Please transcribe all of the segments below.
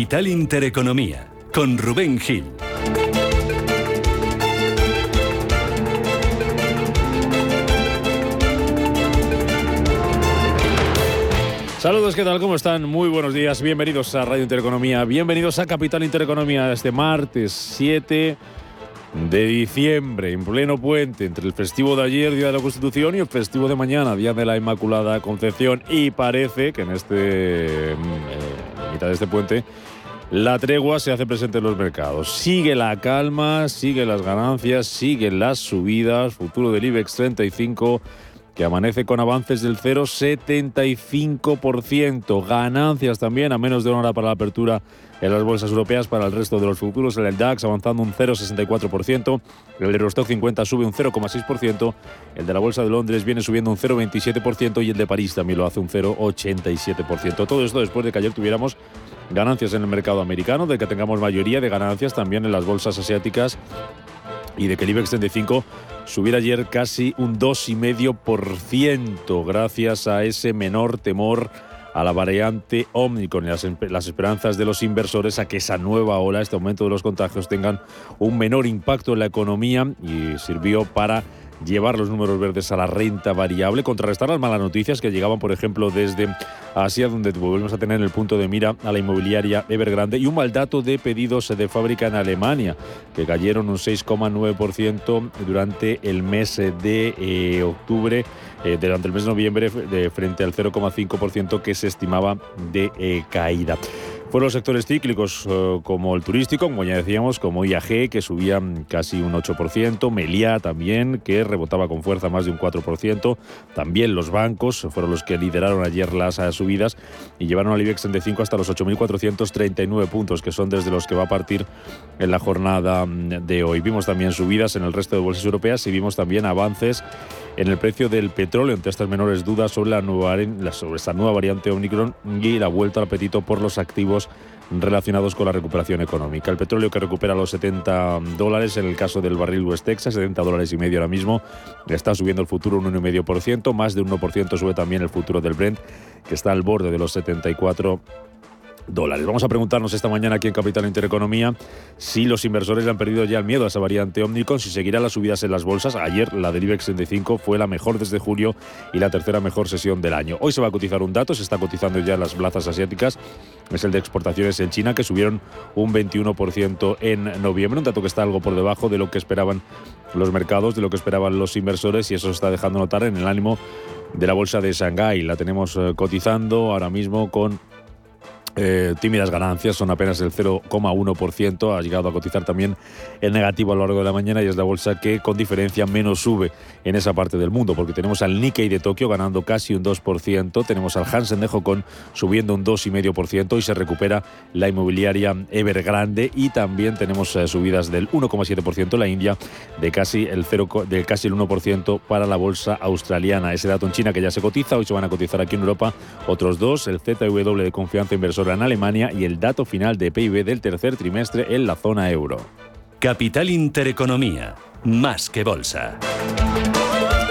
Capital Intereconomía, con Rubén Gil. Saludos, ¿qué tal? ¿Cómo están? Muy buenos días, bienvenidos a Radio Intereconomía, bienvenidos a Capital Intereconomía este martes 7 de diciembre, en pleno puente, entre el festivo de ayer, Día de la Constitución, y el festivo de mañana, Día de la Inmaculada Concepción. Y parece que en este mm, mitad de este puente la tregua se hace presente en los mercados. Sigue la calma, sigue las ganancias, siguen las subidas. Futuro del IBEX 35 que amanece con avances del 0,75%. Ganancias también a menos de una hora para la apertura en las bolsas europeas para el resto de los futuros. El DAX avanzando un 0,64%, el Eurostock 50 sube un 0,6%, el de la Bolsa de Londres viene subiendo un 0,27% y el de París también lo hace un 0,87%. Todo esto después de que ayer tuviéramos ganancias en el mercado americano, de que tengamos mayoría de ganancias también en las bolsas asiáticas y de que el IBEX 35 subiera ayer casi un 2,5% gracias a ese menor temor a la variante Omicron y las, las, esperanzas de los inversores a que esa nueva ola, este aumento de los contagios, tengan un menor impacto en la economía y sirvió para llevar los números verdes a la renta variable, contrarrestar las malas noticias que llegaban, por ejemplo, desde Asia, donde volvemos a tener en el punto de mira a la inmobiliaria Evergrande, y un mal dato de pedidos de fábrica en Alemania, que cayeron un 6,9% durante el mes de eh, octubre, eh, durante el mes de noviembre, de, frente al 0,5% que se estimaba de eh, caída. Fueron los sectores cíclicos eh, como el turístico, como ya decíamos, como IAG, que subía casi un 8%, Meliá también, que rebotaba con fuerza más de un 4%, también los bancos fueron los que lideraron ayer las eh, subidas y llevaron al IBEX 35 hasta los 8.439 puntos, que son desde los que va a partir en la jornada mm, de hoy. Vimos también subidas en el resto de bolsas europeas y vimos también avances en el precio del petróleo, entre estas menores dudas sobre, la nueva, sobre esta nueva variante Omicron y la vuelta al apetito por los activos relacionados con la recuperación económica. El petróleo que recupera los 70 dólares en el caso del barril West Texas, 70 dólares y medio ahora mismo, está subiendo el futuro un 1,5%, más de un 1% sube también el futuro del Brent, que está al borde de los 74 dólares. Vamos a preguntarnos esta mañana aquí en Capital Intereconomía si los inversores le han perdido ya el miedo a esa variante Omnicron, si seguirá las subidas en las bolsas. Ayer la del IBEX 35 fue la mejor desde julio y la tercera mejor sesión del año. Hoy se va a cotizar un dato, se está cotizando ya en las plazas asiáticas, es el de exportaciones en China, que subieron un 21% en noviembre, un dato que está algo por debajo de lo que esperaban los mercados, de lo que esperaban los inversores y eso se está dejando notar en el ánimo de la bolsa de Shanghái. La tenemos eh, cotizando ahora mismo con eh, tímidas ganancias, son apenas el 0,1%, ha llegado a cotizar también el negativo a lo largo de la mañana y es la bolsa que con diferencia menos sube en esa parte del mundo, porque tenemos al Nikkei de Tokio ganando casi un 2%, tenemos al Hansen de Hong subiendo un 2,5% y se recupera la inmobiliaria Evergrande y también tenemos eh, subidas del 1,7% la India, de casi el 0, de casi el 1% para la bolsa australiana. Ese dato en China que ya se cotiza, hoy se van a cotizar aquí en Europa otros dos, el ZW de confianza inversora en Alemania y el dato final de PIB del tercer trimestre en la zona euro. Capital Intereconomía, más que bolsa.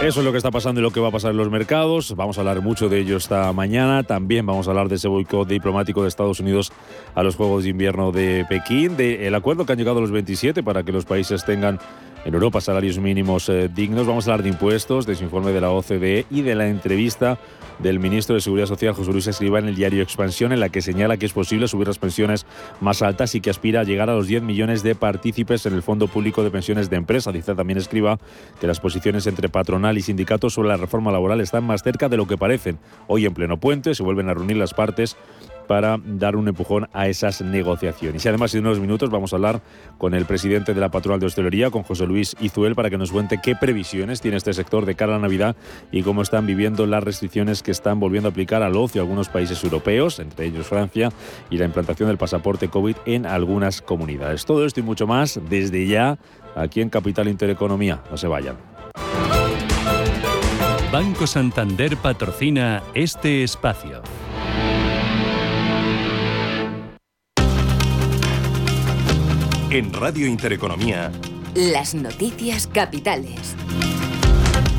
Eso es lo que está pasando y lo que va a pasar en los mercados. Vamos a hablar mucho de ello esta mañana. También vamos a hablar de ese boicot diplomático de Estados Unidos a los Juegos de Invierno de Pekín, del acuerdo que han llegado los 27 para que los países tengan en Europa salarios mínimos eh, dignos. Vamos a hablar de impuestos, de su informe de la OCDE y de la entrevista del ministro de Seguridad Social, José Luis Escriba, en el diario Expansión, en la que señala que es posible subir las pensiones más altas y que aspira a llegar a los 10 millones de partícipes en el Fondo Público de Pensiones de Empresa. Dice también Escriba que las posiciones entre patronal y sindicatos sobre la reforma laboral están más cerca de lo que parecen. Hoy en pleno puente se vuelven a reunir las partes para dar un empujón a esas negociaciones. Y además en unos minutos vamos a hablar con el presidente de la patronal de hostelería, con José Luis Izuel, para que nos cuente qué previsiones tiene este sector de cara a la Navidad y cómo están viviendo las restricciones que están volviendo a aplicar al ocio algunos países europeos, entre ellos Francia, y la implantación del pasaporte COVID en algunas comunidades. Todo esto y mucho más desde ya aquí en Capital Intereconomía. No se vayan. Banco Santander patrocina este espacio. En Radio Intereconomía. Las noticias capitales.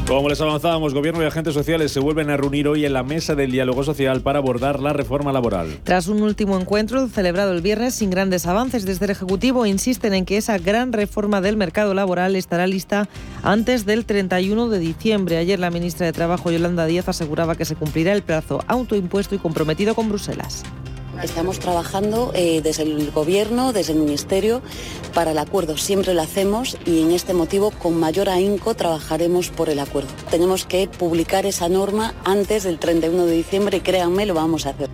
Como les avanzábamos, gobierno y agentes sociales se vuelven a reunir hoy en la mesa del diálogo social para abordar la reforma laboral. Tras un último encuentro celebrado el viernes sin grandes avances desde el Ejecutivo, insisten en que esa gran reforma del mercado laboral estará lista antes del 31 de diciembre. Ayer la ministra de Trabajo, Yolanda Díaz, aseguraba que se cumplirá el plazo autoimpuesto y comprometido con Bruselas. Estamos trabajando eh, desde el Gobierno, desde el Ministerio, para el acuerdo. Siempre lo hacemos y en este motivo con mayor ahínco trabajaremos por el acuerdo. Tenemos que publicar esa norma antes del 31 de diciembre y créanme, lo vamos a hacer.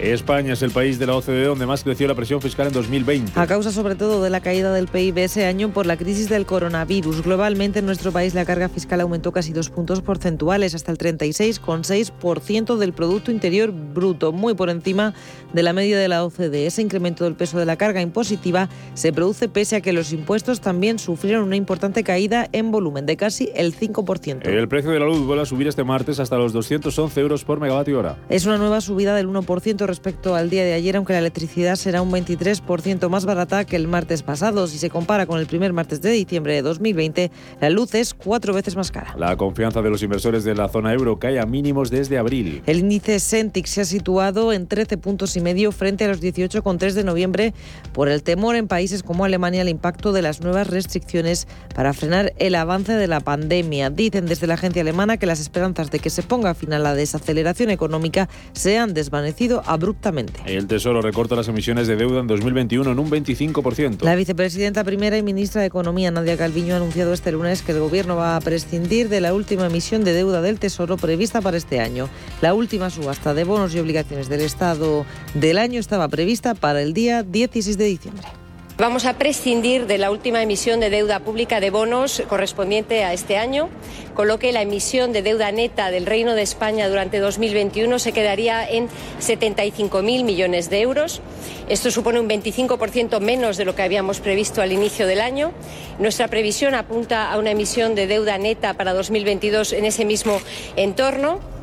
España es el país de la OCDE donde más creció la presión fiscal en 2020. A causa sobre todo de la caída del PIB ese año por la crisis del coronavirus. Globalmente en nuestro país la carga fiscal aumentó casi dos puntos porcentuales hasta el 36,6% del Producto Interior Bruto, muy por encima de la media de la OCDE. Ese incremento del peso de la carga impositiva se produce pese a que los impuestos también sufrieron una importante caída en volumen de casi el 5%. El precio de la luz vuelve a subir este martes hasta los 211 euros por megavatio hora. Es una nueva subida del 1% respecto al día de ayer, aunque la electricidad será un 23% más barata que el martes pasado. Si se compara con el primer martes de diciembre de 2020, la luz es cuatro veces más cara. La confianza de los inversores de la zona euro cae a mínimos desde abril. El índice Sentix se ha situado en 13 puntos y medio frente a los 18,3 de noviembre por el temor en países como Alemania al impacto de las nuevas restricciones para frenar el avance de la pandemia. Dicen desde la agencia alemana que las esperanzas de que se ponga fin a la desaceleración económica se han desvanecido abruptamente. El Tesoro recorta las emisiones de deuda en 2021 en un 25%. La vicepresidenta primera y ministra de Economía, Nadia Calviño, ha anunciado este lunes que el Gobierno va a prescindir de la última emisión de deuda del Tesoro prevista para este año. La última subasta de bonos y obligaciones del Estado del año estaba prevista para el día 16 de diciembre. Vamos a prescindir de la última emisión de deuda pública de bonos correspondiente a este año, con lo que la emisión de deuda neta del Reino de España durante 2021 se quedaría en 75.000 millones de euros. Esto supone un 25% menos de lo que habíamos previsto al inicio del año. Nuestra previsión apunta a una emisión de deuda neta para 2022 en ese mismo entorno.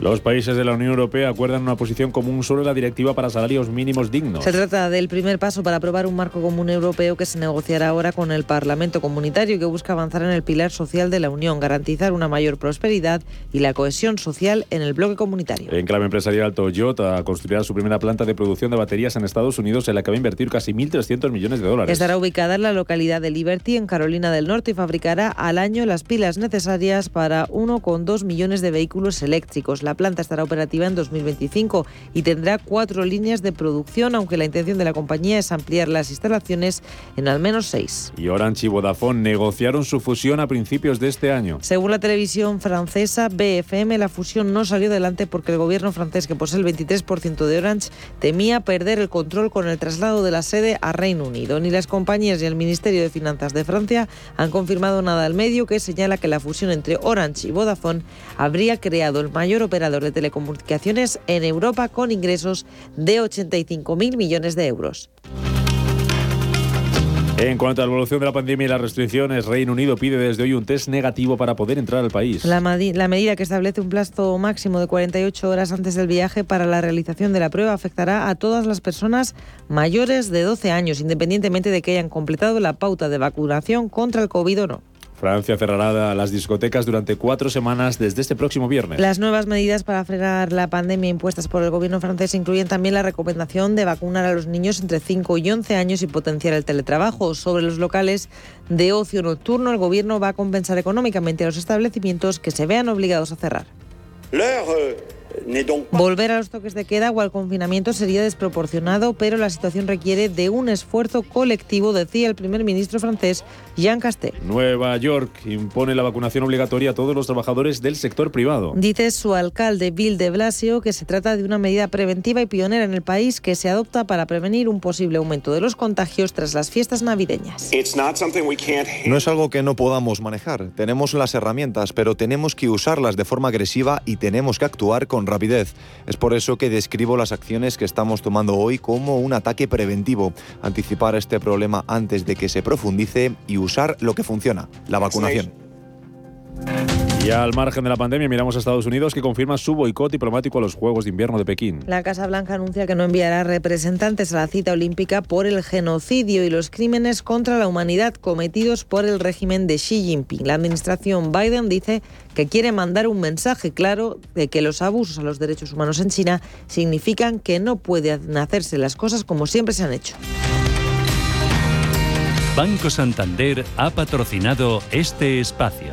Los países de la Unión Europea acuerdan una posición común sobre la directiva para salarios mínimos dignos. Se trata del primer paso para aprobar un marco común europeo que se negociará ahora con el Parlamento Comunitario y que busca avanzar en el pilar social de la Unión, garantizar una mayor prosperidad y la cohesión social en el bloque comunitario. En clave empresarial, Toyota construirá su primera planta de producción de baterías en Estados Unidos en la que va a invertir casi 1.300 millones de dólares. Estará ubicada en la localidad de Liberty, en Carolina del Norte, y fabricará al año las pilas necesarias para 1,2 millones de vehículos eléctricos. La planta estará operativa en 2025 y tendrá cuatro líneas de producción, aunque la intención de la compañía es ampliar las instalaciones en al menos seis. Y Orange y Vodafone negociaron su fusión a principios de este año. Según la televisión francesa BFM, la fusión no salió adelante porque el gobierno francés, que posee el 23% de Orange, temía perder el control con el traslado de la sede a Reino Unido. Ni las compañías ni el Ministerio de Finanzas de Francia han confirmado nada al medio que señala que la fusión entre Orange y Vodafone habría creado el mayor operador de telecomunicaciones en Europa con ingresos de 85.000 millones de euros. En cuanto a la evolución de la pandemia y las restricciones, Reino Unido pide desde hoy un test negativo para poder entrar al país. La, la, medida que establece un plazo máximo de 48 horas antes del viaje para la realización de la prueba afectará a todas las personas mayores de 12 años, independientemente de que hayan completado la pauta de vacunación contra el COVID o no. Francia cerrará las discotecas durante cuatro semanas desde este próximo viernes. Las nuevas medidas para frenar la pandemia impuestas por el gobierno francés incluyen también la recomendación de vacunar a los niños entre 5 y 11 años y potenciar el teletrabajo. Sobre los locales de ocio nocturno, el gobierno va a compensar económicamente a los establecimientos que se vean obligados a cerrar. Volver a los toques de queda o al confinamiento sería desproporcionado, pero la situación requiere de un esfuerzo colectivo, decía el primer ministro francés Jean Castex. Nueva York impone la vacunación obligatoria a todos los trabajadores del sector privado. Dice su alcalde Bill de Blasio que se trata de una medida preventiva y pionera en el país que se adopta para prevenir un posible aumento de los contagios tras las fiestas navideñas. No es algo que no podamos manejar. Tenemos las herramientas, pero tenemos que usarlas de forma agresiva y tenemos que actuar con rapidez. Es por eso que describo las acciones que estamos tomando hoy como un ataque preventivo, anticipar este problema antes de que se profundice y usar lo que funciona, la vacunación. Y al margen de la pandemia, miramos a Estados Unidos que confirma su boicot diplomático a los Juegos de Invierno de Pekín. La Casa Blanca anuncia que no enviará representantes a la cita olímpica por el genocidio y los crímenes contra la humanidad cometidos por el régimen de Xi Jinping. La administración Biden dice que quiere mandar un mensaje claro de que los abusos a los derechos humanos en China significan que no pueden hacerse las cosas como siempre se han hecho. Banco Santander ha patrocinado este espacio.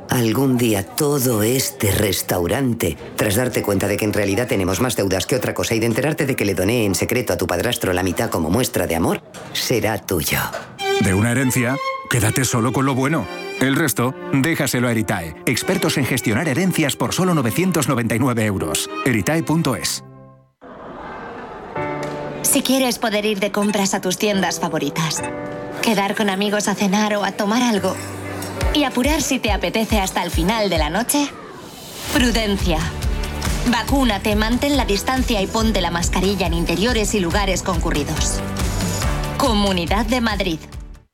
algún día todo este restaurante, tras darte cuenta de que en realidad tenemos más deudas que otra cosa y de enterarte de que le doné en secreto a tu padrastro la mitad como muestra de amor, será tuyo. De una herencia, quédate solo con lo bueno. El resto, déjaselo a Eritae, expertos en gestionar herencias por solo 999 euros. Eritae.es. Si quieres poder ir de compras a tus tiendas favoritas, quedar con amigos a cenar o a tomar algo, y apurar si te apetece hasta el final de la noche? Prudencia. Vacúnate, mantén la distancia y ponte la mascarilla en interiores y lugares concurridos. Comunidad de Madrid.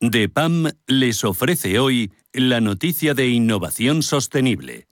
DEPAM les ofrece hoy la noticia de innovación sostenible.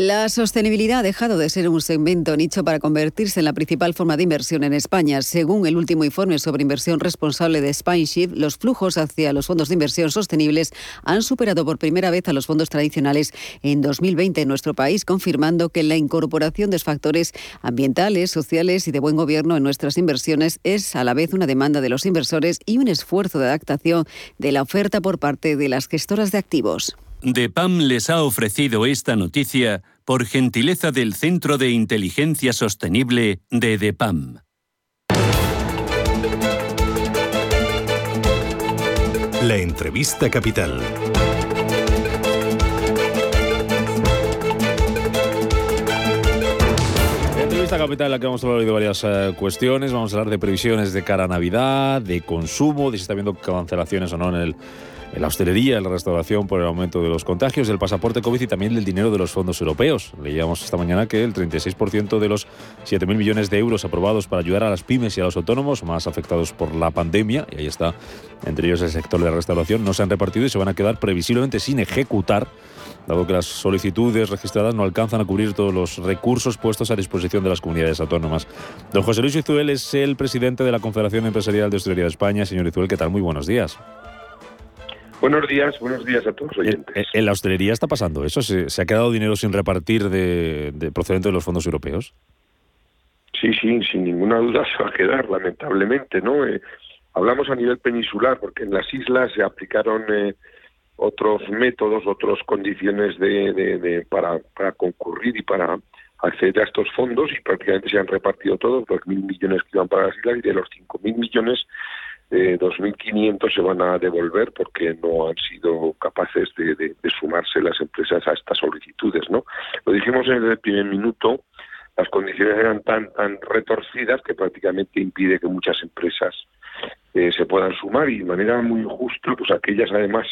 La sostenibilidad ha dejado de ser un segmento nicho para convertirse en la principal forma de inversión en España. Según el último informe sobre inversión responsable de Spineship, los flujos hacia los fondos de inversión sostenibles han superado por primera vez a los fondos tradicionales en 2020 en nuestro país, confirmando que la incorporación de factores ambientales, sociales y de buen gobierno en nuestras inversiones es a la vez una demanda de los inversores y un esfuerzo de adaptación de la oferta por parte de las gestoras de activos. DEPAM les ha ofrecido esta noticia por gentileza del Centro de Inteligencia Sostenible de DEPAM. La entrevista capital. Entrevista capital en la que vamos a hablar de varias eh, cuestiones. Vamos a hablar de previsiones de cara a Navidad, de consumo, de si está habiendo cancelaciones o no en el en la hostelería, en la restauración por el aumento de los contagios, del pasaporte COVID y también del dinero de los fondos europeos. Leíamos esta mañana que el 36% de los 7.000 millones de euros aprobados para ayudar a las pymes y a los autónomos más afectados por la pandemia, y ahí está, entre ellos el sector de la restauración, no se han repartido y se van a quedar previsiblemente sin ejecutar dado que las solicitudes registradas no alcanzan a cubrir todos los recursos puestos a disposición de las comunidades autónomas. Don José Luis Izuel es el presidente de la Confederación Empresarial de Hostelería de España. Señor Izuel, ¿qué tal? Muy buenos días. Buenos días, buenos días a todos los oyentes. ¿En, la hostelería está pasando eso? ¿Se, ha quedado dinero sin repartir de, procedente de los fondos europeos? Sí, sí, sin ninguna duda se va a quedar, lamentablemente, ¿no? Eh, hablamos a nivel peninsular, porque en las islas se aplicaron eh, otros métodos, otras condiciones de, para, para concurrir y para acceder a estos fondos y prácticamente se han repartido todos, los mil millones que iban para las islas y de los cinco mil millones, eh, 2.500 se van a devolver porque no han sido capaces de, de, sumarse las empresas a estas solicitudes. ¿no? Lo dijimos en el primer minuto, las condiciones eran tan, tan retorcidas que prácticamente impide que muchas empresas eh, se puedan sumar y de manera muy justa, pues aquellas además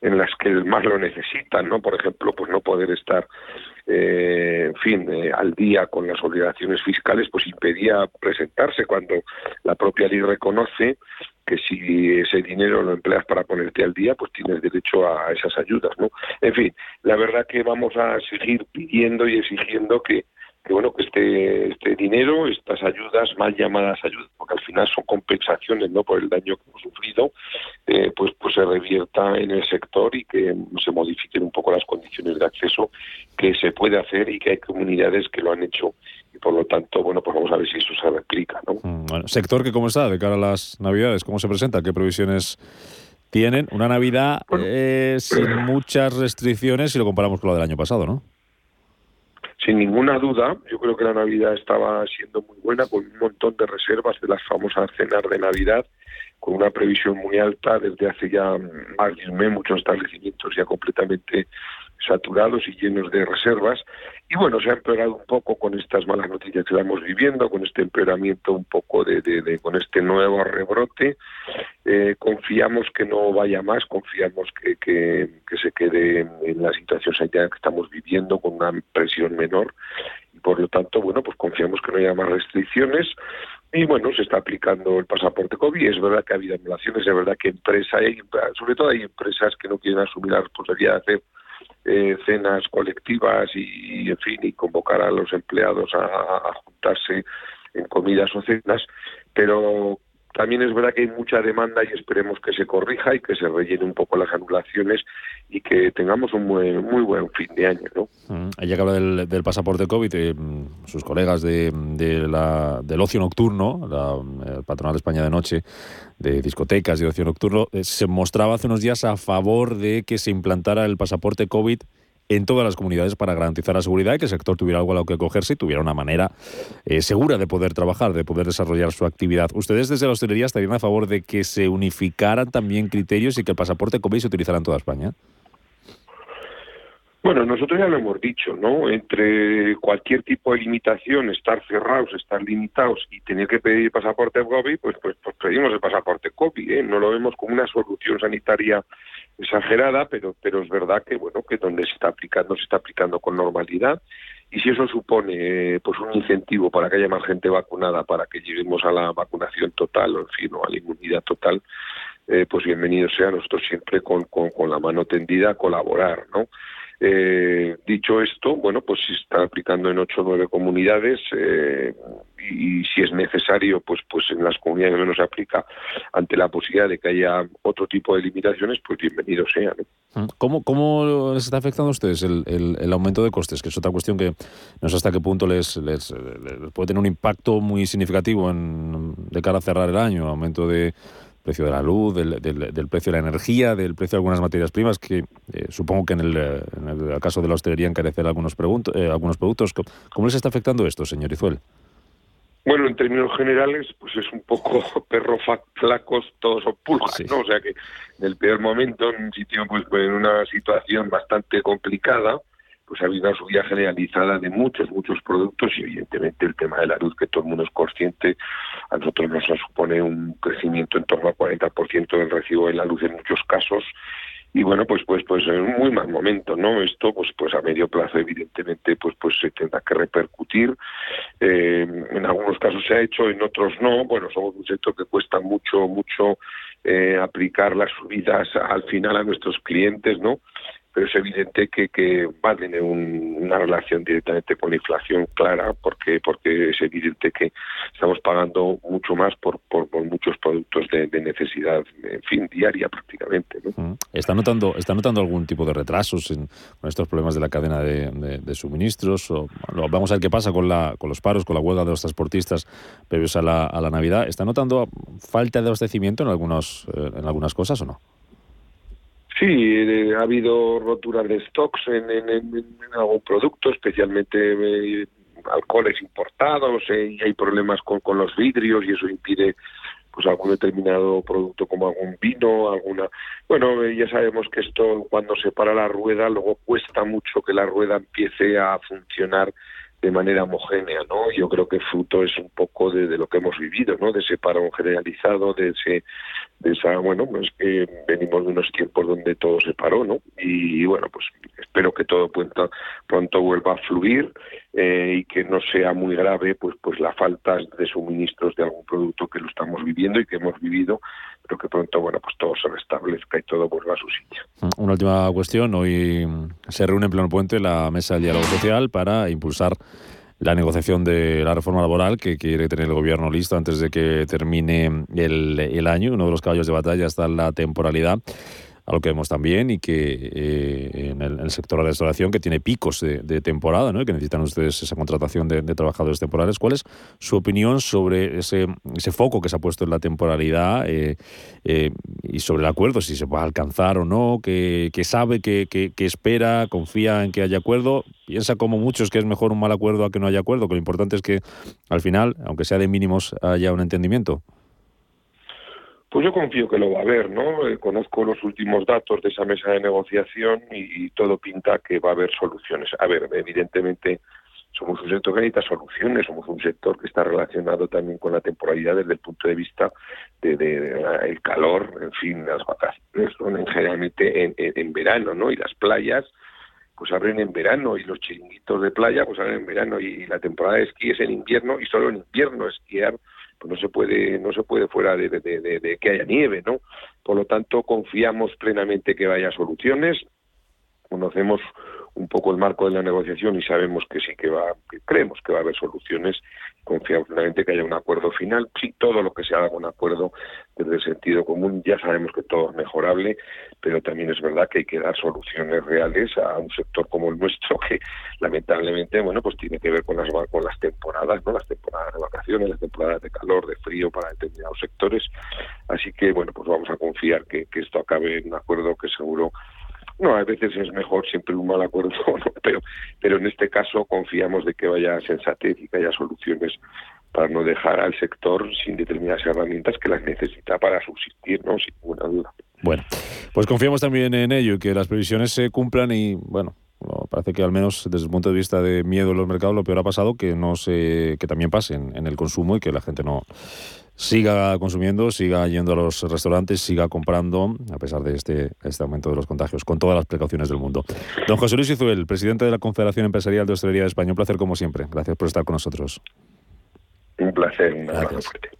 en las que más lo necesitan, ¿no? Por ejemplo, pues no poder estar, eh, en fin, eh, al día con las obligaciones fiscales, pues impedía presentarse cuando la propia ley reconoce que si ese dinero lo empleas para ponerte al día, pues tienes derecho a esas ayudas, ¿no? En fin, la verdad que vamos a seguir pidiendo y exigiendo que que bueno que este este dinero estas ayudas mal llamadas ayudas porque al final son compensaciones no por el daño que hemos sufrido eh, pues pues se revierta en el sector y que se modifiquen un poco las condiciones de acceso que se puede hacer y que hay comunidades que lo han hecho. Y por lo tanto bueno pues vamos a ver si eso se replica no mm, bueno, sector que cómo está de cara a las navidades cómo se presenta qué previsiones tienen. Una navidad eh, sin muchas restricciones si lo comparamos con la del año pasado no sin ninguna duda, yo creo que la Navidad estaba siendo muy buena, con un montón de reservas de las famosas cenas de Navidad, con una previsión muy alta desde hace ya más de un mes, muchos establecimientos ya completamente saturados y llenos de reservas. Y bueno, se ha empeorado un poco con estas malas noticias que estamos viviendo, con este empeoramiento un poco de, de, con este nuevo rebrote. Eh, confiamos que no vaya más, confiamos que, que, que, se quede en la situación sanitaria que estamos viviendo con una presión menor y por lo tanto, bueno, pues confiamos que no haya más restricciones. Y bueno, se está aplicando el pasaporte COVID. Es verdad que ha habido anulaciones, es verdad que empresas, sobre todo hay empresas que no quieren asumir la responsabilidad de hacer eh, cenas colectivas y, en fin, y convocar a los empleados a, juntarse en comidas o cenas, pero también es verdad que hay mucha demanda y esperemos que se corrija y que se rellene un poco las anulaciones y que tengamos un muy, muy buen fin de año. ¿no? Mm, ella que habla del, pasaporte COVID, eh, sus colegas de, del ocio nocturno, la el Patronal de España de Noche, de discotecas y ocio nocturno, eh, se mostraba hace unos días a favor de que se implantara el pasaporte COVID en todas las comunidades para garantizar la seguridad y que el sector tuviera algo a lo que cogerse y tuviera una manera eh, segura de poder trabajar, de poder desarrollar su actividad. ¿Ustedes desde la hostelería estarían a favor de que se unificaran también criterios y que el pasaporte COVID se utilizara en toda España? Bueno, nosotros ya lo hemos dicho, ¿no? Entre cualquier tipo de limitación, estar cerrados, estar limitados y tener que pedir pasaporte COVID, pues, pues, pues pedimos el pasaporte COVID, ¿eh? No lo vemos como una solución sanitaria exagerada, pero, pero es verdad que, bueno, que donde se está aplicando, se está aplicando con normalidad. Y si eso supone eh, pues un incentivo para que haya más gente vacunada, para que lleguemos a la vacunación total, o en fin, o a la inmunidad total, eh, pues bienvenido sea nosotros siempre con, con, con la mano tendida a colaborar, ¿no? Eh, dicho esto, bueno, pues se está aplicando en ocho o nueve comunidades eh, y, si es necesario, pues, pues en las comunidades que menos se aplica ante la posibilidad de que haya otro tipo de limitaciones, pues bienvenido sea. Mm. ¿Cómo, ¿Cómo les está afectando a ustedes el, el, aumento de costes? Que es otra cuestión que no sé hasta qué punto les, les, puede tener un impacto muy significativo en, de cara a cerrar el año, aumento de precio de la luz, del, del, precio de la energía, del precio de algunas materias primas, que eh, supongo que en el, en el, caso de la hostelería encarecer algunos, eh, algunos productos. ¿Cómo les está afectando esto, señor Izuel? Bueno, en términos generales, pues es un poco perro flacos todos son pulgas, ¿no? O sea que en el peor momento, en un sitio, pues en una situación bastante complicada, pues ha habido una subida generalizada de muchos, muchos productos y evidentemente el tema de la luz, que todo el mundo es consciente, a nosotros nos supone un crecimiento en torno al 40% del recibo de la luz en muchos casos. Y bueno pues pues pues en un muy mal momento no esto pues pues a medio plazo evidentemente pues pues se tendrá que repercutir. Eh, en algunos casos se ha hecho en otros no. Bueno somos un sector que cuesta mucho mucho eh, aplicar las subidas al final a nuestros clientes no pero es evidente que, que va a tener una relación directamente con la inflación clara, porque porque es evidente que estamos pagando mucho más por, por, muchos productos de, necesidad, en fin, diaria prácticamente. ¿no? ¿Está, notando, ¿Está notando algún tipo de retrasos en, con estos problemas de la cadena de, suministros? O, vamos a ver qué pasa con, la, con los paros, con la huelga de los transportistas previos a la, a la Navidad. ¿Está notando falta de abastecimiento en, algunos, eh, en algunas cosas o no? Sí, eh, ha habido roturas de stocks en, en, algún producto, especialmente eh, alcoholes importados, eh, y hay problemas con, con los vidrios y eso impide pues algún determinado producto como algún vino, alguna... Bueno, ya sabemos que esto cuando se para la rueda luego cuesta mucho que la rueda empiece a funcionar de manera homogénea, ¿no? Yo creo que fruto es un poco de, lo que hemos vivido, ¿no? De ese paro generalizado, de ese, de esa, bueno, pues que venimos de unos tiempos donde todo se paró, ¿no? Y, bueno, pues espero que todo pronto, pronto vuelva a fluir eh, y que no sea muy grave, pues, pues la falta de suministros de algún producto que lo estamos viviendo y que hemos vivido, que pronto, bueno, pues todo se restablezca y todo vuelva a su sitio. Una última cuestión, hoy se reúne en pleno puente la mesa del diálogo social para impulsar la negociación de la reforma laboral que quiere tener el gobierno listo antes de que termine el, el año. Uno de los caballos de batalla está la temporalidad algo que vemos también y que eh, en, el, sector de la restauración que tiene picos de, temporada, ¿no? que necesitan ustedes esa contratación de, trabajadores temporales. ¿Cuál es su opinión sobre ese, ese foco que se ha puesto en la temporalidad eh, eh, y sobre el acuerdo, si se va a alcanzar o no, que, sabe, que, que, espera, confía en que haya acuerdo? Piensa como muchos que es mejor un mal acuerdo a que no haya acuerdo, que lo importante es que al final, aunque sea de mínimos, haya un entendimiento. Pues yo confío que lo va a haber, ¿no? Eh, conozco los últimos datos de esa mesa de negociación y, todo pinta que va a haber soluciones. A ver, evidentemente somos un sector que necesita soluciones, somos un sector que está relacionado también con la temporalidad desde el punto de vista de, el calor, en fin, las vacaciones son generalmente en, verano, ¿no? Y las playas pues abren en verano y los chiringuitos de playa pues abren en verano y la temporada de esquí es en invierno y solo en invierno esquiar pues no se puede no se puede fuera de, de, que haya nieve no por lo tanto confiamos plenamente que vaya soluciones conocemos un poco el marco de la negociación y sabemos que sí que va, que creemos que va a haber soluciones. Confiamos plenamente que haya un acuerdo final. Sí, todo lo que se haga con acuerdo desde el sentido común, ya sabemos que todo es mejorable, pero también es verdad que hay que dar soluciones reales a un sector como el nuestro que lamentablemente, bueno, pues tiene que ver con las con las temporadas, ¿no? Las temporadas de vacaciones, las temporadas de calor, de frío para determinados sectores. Así que, bueno, pues vamos a confiar que esto acabe en un acuerdo que seguro no, a veces es mejor siempre un mal acuerdo, pero, pero en este caso confiamos de que vaya sensatez y que haya soluciones para no dejar al sector sin determinadas herramientas que las necesita para subsistir, ¿no? sin ninguna duda. Bueno, pues confiamos también en ello y que las previsiones se cumplan y, bueno, parece que al menos desde el punto de vista de miedo en los mercados lo peor ha pasado que no se que también pase en el consumo y que la gente no siga consumiendo, siga yendo a los restaurantes, siga comprando, a pesar de este, este aumento de los contagios, con todas las precauciones del mundo. Don José Luis Izuel, presidente de la Confederación Empresarial de Hostelería de España, un placer como siempre. Gracias por estar con nosotros. Un placer, un abrazo fuerte.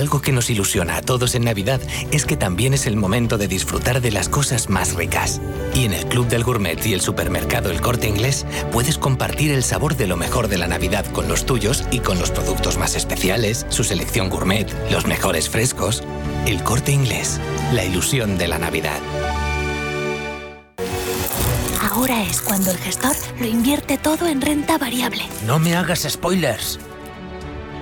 Algo que nos ilusiona a todos en Navidad es que también es el momento de disfrutar de las cosas más ricas. Y en el Club del Gourmet y el supermercado El Corte Inglés puedes compartir el sabor de lo mejor de la Navidad con los tuyos y con los productos más especiales, su selección gourmet, los mejores frescos. El Corte Inglés, la ilusión de la Navidad. Ahora es cuando el gestor lo invierte todo en renta variable. No me hagas spoilers.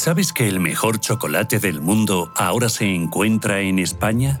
¿Sabes que el mejor chocolate del mundo ahora se encuentra en España?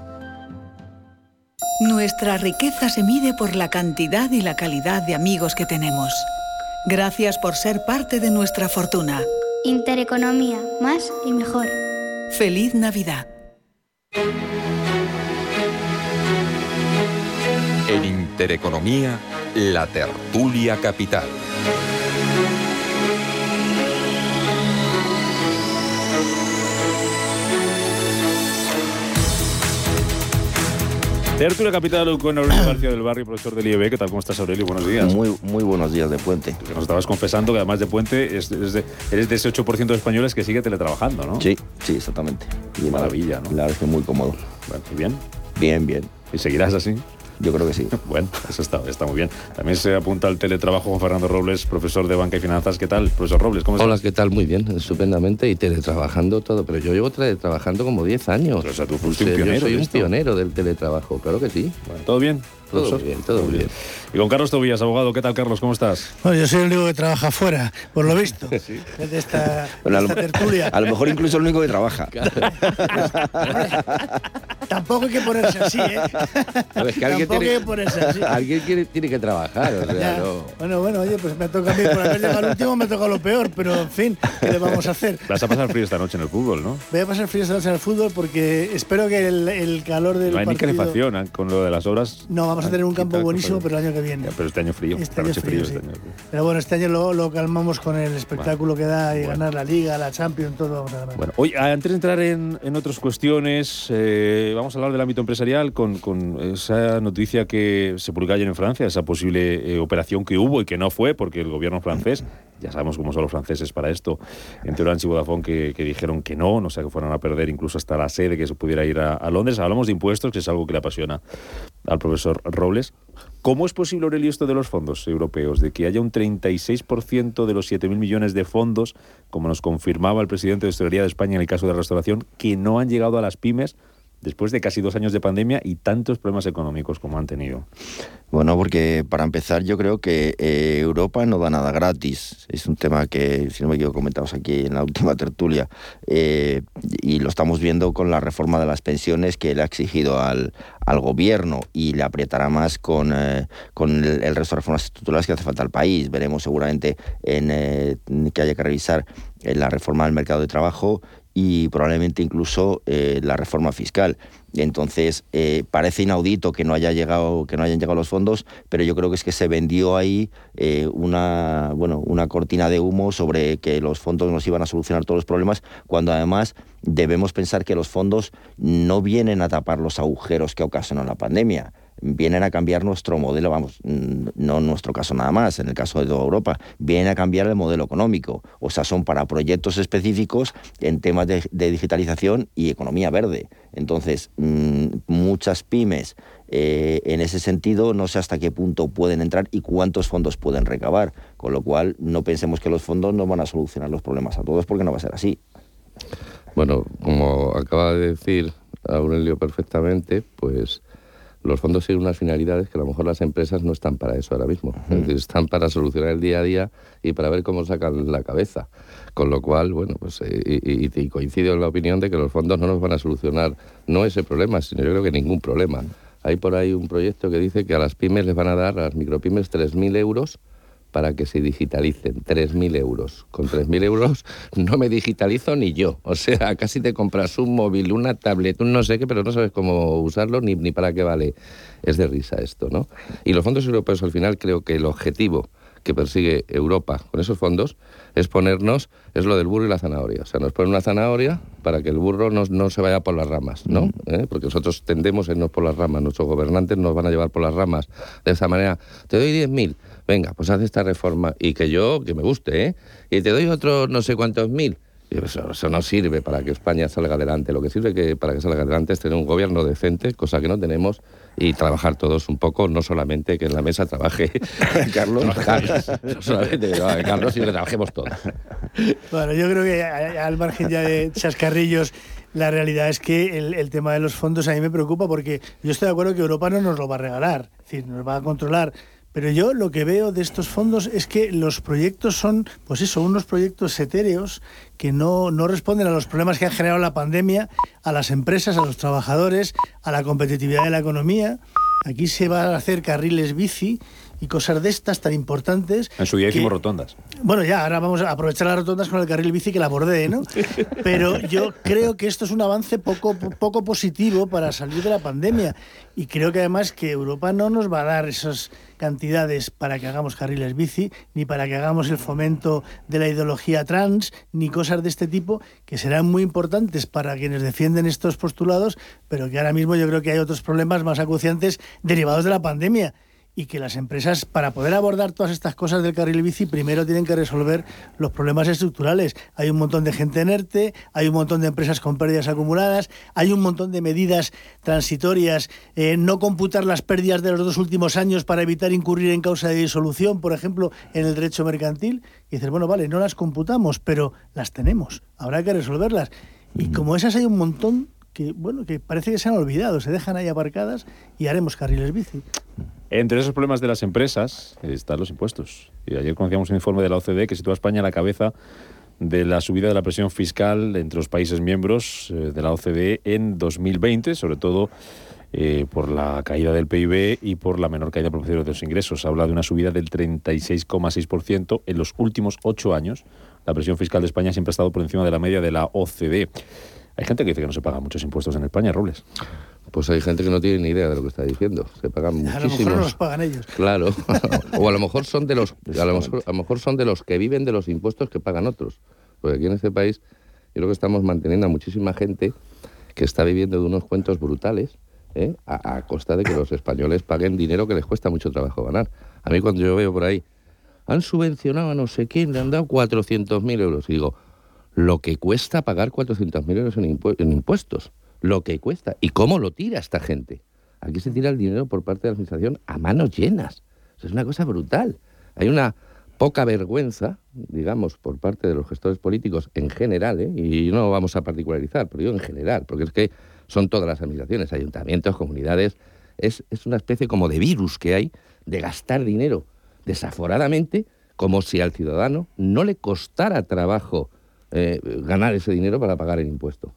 Nuestra riqueza se mide por la cantidad y la calidad de amigos que tenemos. Gracias por ser parte de nuestra fortuna. Intereconomía, más y mejor. Feliz Navidad. En Intereconomía, la tertulia capital. Tertulia Capital con Aurelio García del Barrio, profesor del IEB. ¿Qué tal? ¿Cómo estás, Aurelio? Buenos días. Muy, muy buenos días de Puente. Nos estabas confesando que además de Puente es, de, eres de ese 8% de españoles que sigue teletrabajando, ¿no? Sí, sí, exactamente. Y maravilla, ¿no? La verdad es que muy cómodo. Bueno, bien? Bien, bien. ¿Y seguirás así? Yo creo que sí. Bueno, eso está, está muy bien. También se apunta al teletrabajo Juan Fernando Robles, profesor de Banca y Finanzas. ¿Qué tal, profesor Robles? ¿Cómo Hola, ¿qué tal? Muy bien, estupendamente. Y teletrabajando todo. Pero yo llevo teletrabajando como 10 años. o sea, tú fuiste un pionero. Yo soy un pionero del teletrabajo, claro que sí. Bueno, ¿Todo bien? Todo muy bien, todo muy bien. Y con Carlos Tobías, abogado. ¿Qué tal, Carlos? ¿Cómo estás? Bueno, yo soy el único que trabaja fuera, por lo visto, sí. de esta, bueno, de esta a, tertulia. A lo mejor incluso el único que trabaja. Tampoco hay que ponerse así, ¿eh? Es que alguien Tampoco tiene, hay que ponerse así. Alguien quiere- tiene que trabajar. O sea, no. Bueno, bueno, oye, pues me toca a mí, por haber llegado al último me toca lo peor, pero en fin, ¿qué le vamos a hacer? Vas a pasar frío esta noche en el fútbol, ¿no? Voy a pasar frío esta noche en el fútbol porque espero que el, el calor del No hay ni partido... calefacción ¿eh? con lo de las obras. No, vamos a tener un campo buenísimo, pero el año que viene. Ya, pero este año frío. Este año frío, frío. sí. este año frío. Pero bueno, este año lo, lo calmamos con el espectáculo que da y ganar la Liga, la Champions, todo vamos a ganar. Bueno, hoy, antes de entrar en, en otras cuestiones, eh, vamos a hablar del ámbito empresarial con, con esa noticia que se publicó ayer en Francia, esa posible eh, operación que hubo y que no fue, porque el gobierno francés, ya sabemos cómo son los franceses para esto, entre Orange y Vodafone que, que dijeron que no, no sé, que fueron a perder incluso hasta la sede, que se pudiera ir a, a Londres. Hablamos de impuestos, que es algo que le apasiona al profesor Robles. ¿Cómo es posible, Aurelio, esto de los fondos europeos? De que haya un 36% de los 7.000 millones de fondos, como nos confirmaba el presidente de Hostelería de España en el caso de la restauración, que no han llegado a las pymes después de casi dos años de pandemia y tantos problemas económicos como han tenido. Bueno, porque para empezar yo creo que eh, Europa no da nada gratis. Es un tema que, si no me equivoco, comentamos aquí en la última tertulia. Eh, y lo estamos viendo con la reforma de las pensiones que le ha exigido al, al gobierno y le aprietará más con, eh, con el, resto de reformas estructurales que hace falta al país. Veremos seguramente en, que haya que revisar la reforma del mercado de trabajo y probablemente incluso eh, la reforma fiscal. Entonces, eh, parece inaudito que no haya llegado, que no hayan llegado los fondos, pero yo creo que es que se vendió ahí eh, una, bueno, una cortina de humo sobre que los fondos nos iban a solucionar todos los problemas, cuando además debemos pensar que los fondos no vienen a tapar los agujeros que ocasionó la pandemia vienen a cambiar nuestro modelo, vamos, mm, no en nuestro caso nada más, en el caso de toda Europa, vienen a cambiar el modelo económico. O sea, son para proyectos específicos en temas de, de digitalización y economía verde. Entonces, mm, muchas pymes eh, en ese sentido no sé hasta qué punto pueden entrar y cuántos fondos pueden recabar. Con lo cual, no pensemos que los fondos no van a solucionar los problemas a todos porque no va a ser así. Bueno, como acaba de decir Aurelio perfectamente, pues los fondos siguen unas finalidades que a lo mejor las empresas no están para eso ahora mismo. Es decir, están para solucionar el día a día y para ver cómo sacan la cabeza. Con lo cual, bueno, pues eh, y, y- y coincido en la opinión de que los fondos no nos van a solucionar no ese problema, sino yo creo que ningún problema. Hay por ahí un proyecto que dice que a las pymes les van a dar, a las micropymes, 3.000 euros para que se digitalicen. 3.000 euros. Con 3.000 euros no me digitalizo ni yo. O sea, casi te compras un móvil, una tablet, un no sé qué, pero no sabes cómo usarlo ni, ni para qué vale. Es de risa esto, ¿no? Y los fondos europeos, al final, creo que el objetivo que persigue Europa con esos fondos es ponernos, es lo del burro y la zanahoria. O sea, nos ponen una zanahoria para que el burro no, no se vaya por las ramas, ¿no? ¿Eh? Porque nosotros tendemos a irnos por las ramas, nuestros gobernantes nos van a llevar por las ramas. De esa manera, te doy 10.000, venga, pues haz esta reforma y que yo, que me guste, ¿eh? Y te doy otros no sé cuántos mil. Eso, eso, no sirve para que España salga adelante. Lo que sirve que, para que salga adelante es tener un gobierno decente, cosa que no tenemos, y trabajar todos un poco, no solamente que en la mesa trabaje Carlos, Carlos, no solamente que trabaje Carlos, sino que trabajemos todos. Bueno, yo creo que al margen ya de chascarrillos, la realidad es que el, el, tema de los fondos a mí me preocupa porque yo estoy de acuerdo que Europa no nos lo va a regalar, es decir, nos va a controlar pero yo lo que veo de estos fondos es que los proyectos son, pues eso, unos proyectos etéreos que no, no responden a los problemas que ha generado la pandemia, a las empresas, a los trabajadores, a la competitividad de la economía. Aquí se va a hacer carriles bici y cosas de estas tan importantes. En su día hicimos rotondas. Bueno, ya, ahora vamos a aprovechar las rotondas con el carril bici que la bordé, ¿no? Pero yo creo que esto es un avance poco, poco positivo para salir de la pandemia. Y creo que además que Europa no nos va a dar esas cantidades para que hagamos carriles bici, ni para que hagamos el fomento de la ideología trans, ni cosas de este tipo, que serán muy importantes para quienes defienden estos postulados, pero que ahora mismo yo creo que hay otros problemas más acuciantes derivados de la pandemia y que las empresas, para poder abordar todas estas cosas del carril bici, primero tienen que resolver los problemas estructurales. Hay un montón de gente en ERTE, hay un montón de empresas con pérdidas acumuladas, hay un montón de medidas transitorias, eh, no computar las pérdidas de los dos últimos años para evitar incurrir en causa de disolución, por ejemplo, en el derecho mercantil. Y dices, bueno, vale, no las computamos, pero las tenemos, habrá que resolverlas. Y como esas hay un montón que, bueno, que parece que se han olvidado, se dejan ahí aparcadas y haremos carriles bici. Entre esos problemas de las empresas están los impuestos. Y ayer conocíamos un informe de la OCDE que sitúa a España a la cabeza de la subida de la presión fiscal entre los países miembros eh, de la OCDE en 2020, sobre todo eh, por la caída del PIB y por la menor caída proporcional de los ingresos. Habla de una subida del 36,6% en los últimos ocho años. La presión fiscal de España siempre ha estado por encima de la media de la OCDE. Hay gente que dice que no se pagan muchos impuestos en España, Robles. Pues hay gente que no tiene ni idea de lo que está diciendo. Se pagan muchísimos. A lo mejor no los pagan ellos. Claro. o a lo mejor son de los, a lo, mejor, a lo mejor son de los que viven de los impuestos que pagan otros. Porque aquí en este país, yo creo que estamos manteniendo a muchísima gente que está viviendo de unos cuentos brutales. ¿eh? A, a, costa de que los españoles paguen dinero que les cuesta mucho trabajo ganar. A mí cuando yo veo por ahí, han subvencionado a no sé quién, le han dado 400.000 euros. Y digo, lo que cuesta pagar 400.000 euros en, impuestos lo que cuesta y cómo lo tira esta gente. Aquí se tira el dinero por parte de la administración a manos llenas. Eso es una cosa brutal. Hay una poca vergüenza, digamos, por parte de los gestores políticos en general, ¿eh? y no vamos a particularizar, pero yo en general, porque es que son todas las administraciones, ayuntamientos, comunidades, es, es una especie como de virus que hay de gastar dinero desaforadamente, como si al ciudadano no le costara trabajo eh, ganar ese dinero para pagar el impuesto.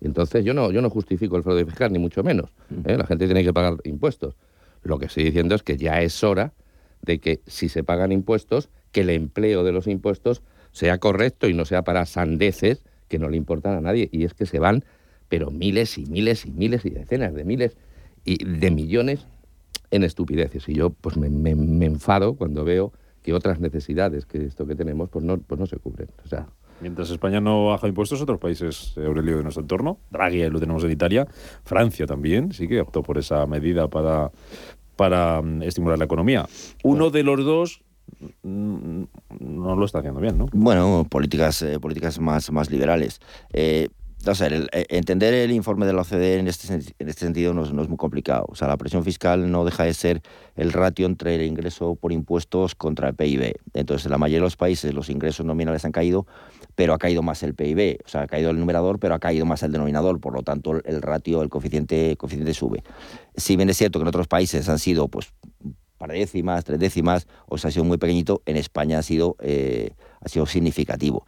Entonces yo no, yo no justifico el fraude fiscal, ni mucho menos. ¿eh? La gente tiene que pagar impuestos. Lo que estoy diciendo es que ya es hora de que si se pagan impuestos, que el empleo de los impuestos sea correcto y no sea para sandeces que no le importan a nadie. Y es que se van, pero miles y miles y miles y decenas de miles y de millones en estupideces. Y yo pues me, me, me enfado cuando veo que otras necesidades que esto que tenemos pues no, pues no se cubren. O sea, Mientras España no baja impuestos, otros países, eh, Aurelio, de nuestro entorno, Draghi lo tenemos en Italia, Francia también, sí que optó por esa medida para, para mm, estimular la economía. Uno de los dos mm, no lo está haciendo bien, ¿no? Bueno, políticas, eh, políticas más, más liberales. Eh, entender el informe de la OCDE en este, en este sentido no es, no es, muy complicado. O sea, la presión fiscal no deja de ser el ratio entre el ingreso por impuestos contra el PIB. Entonces, en la mayoría de los países los ingresos nominales han caído, pero ha caído más el PIB. O sea, ha caído el numerador, pero ha caído más el denominador. Por lo tanto, el ratio, el coeficiente, coeficiente sube. Si bien es cierto que en otros países han sido, pues, para décimas, tres décimas, o sea, ha sido muy pequeñito, en España ha sido, eh, ha sido significativo.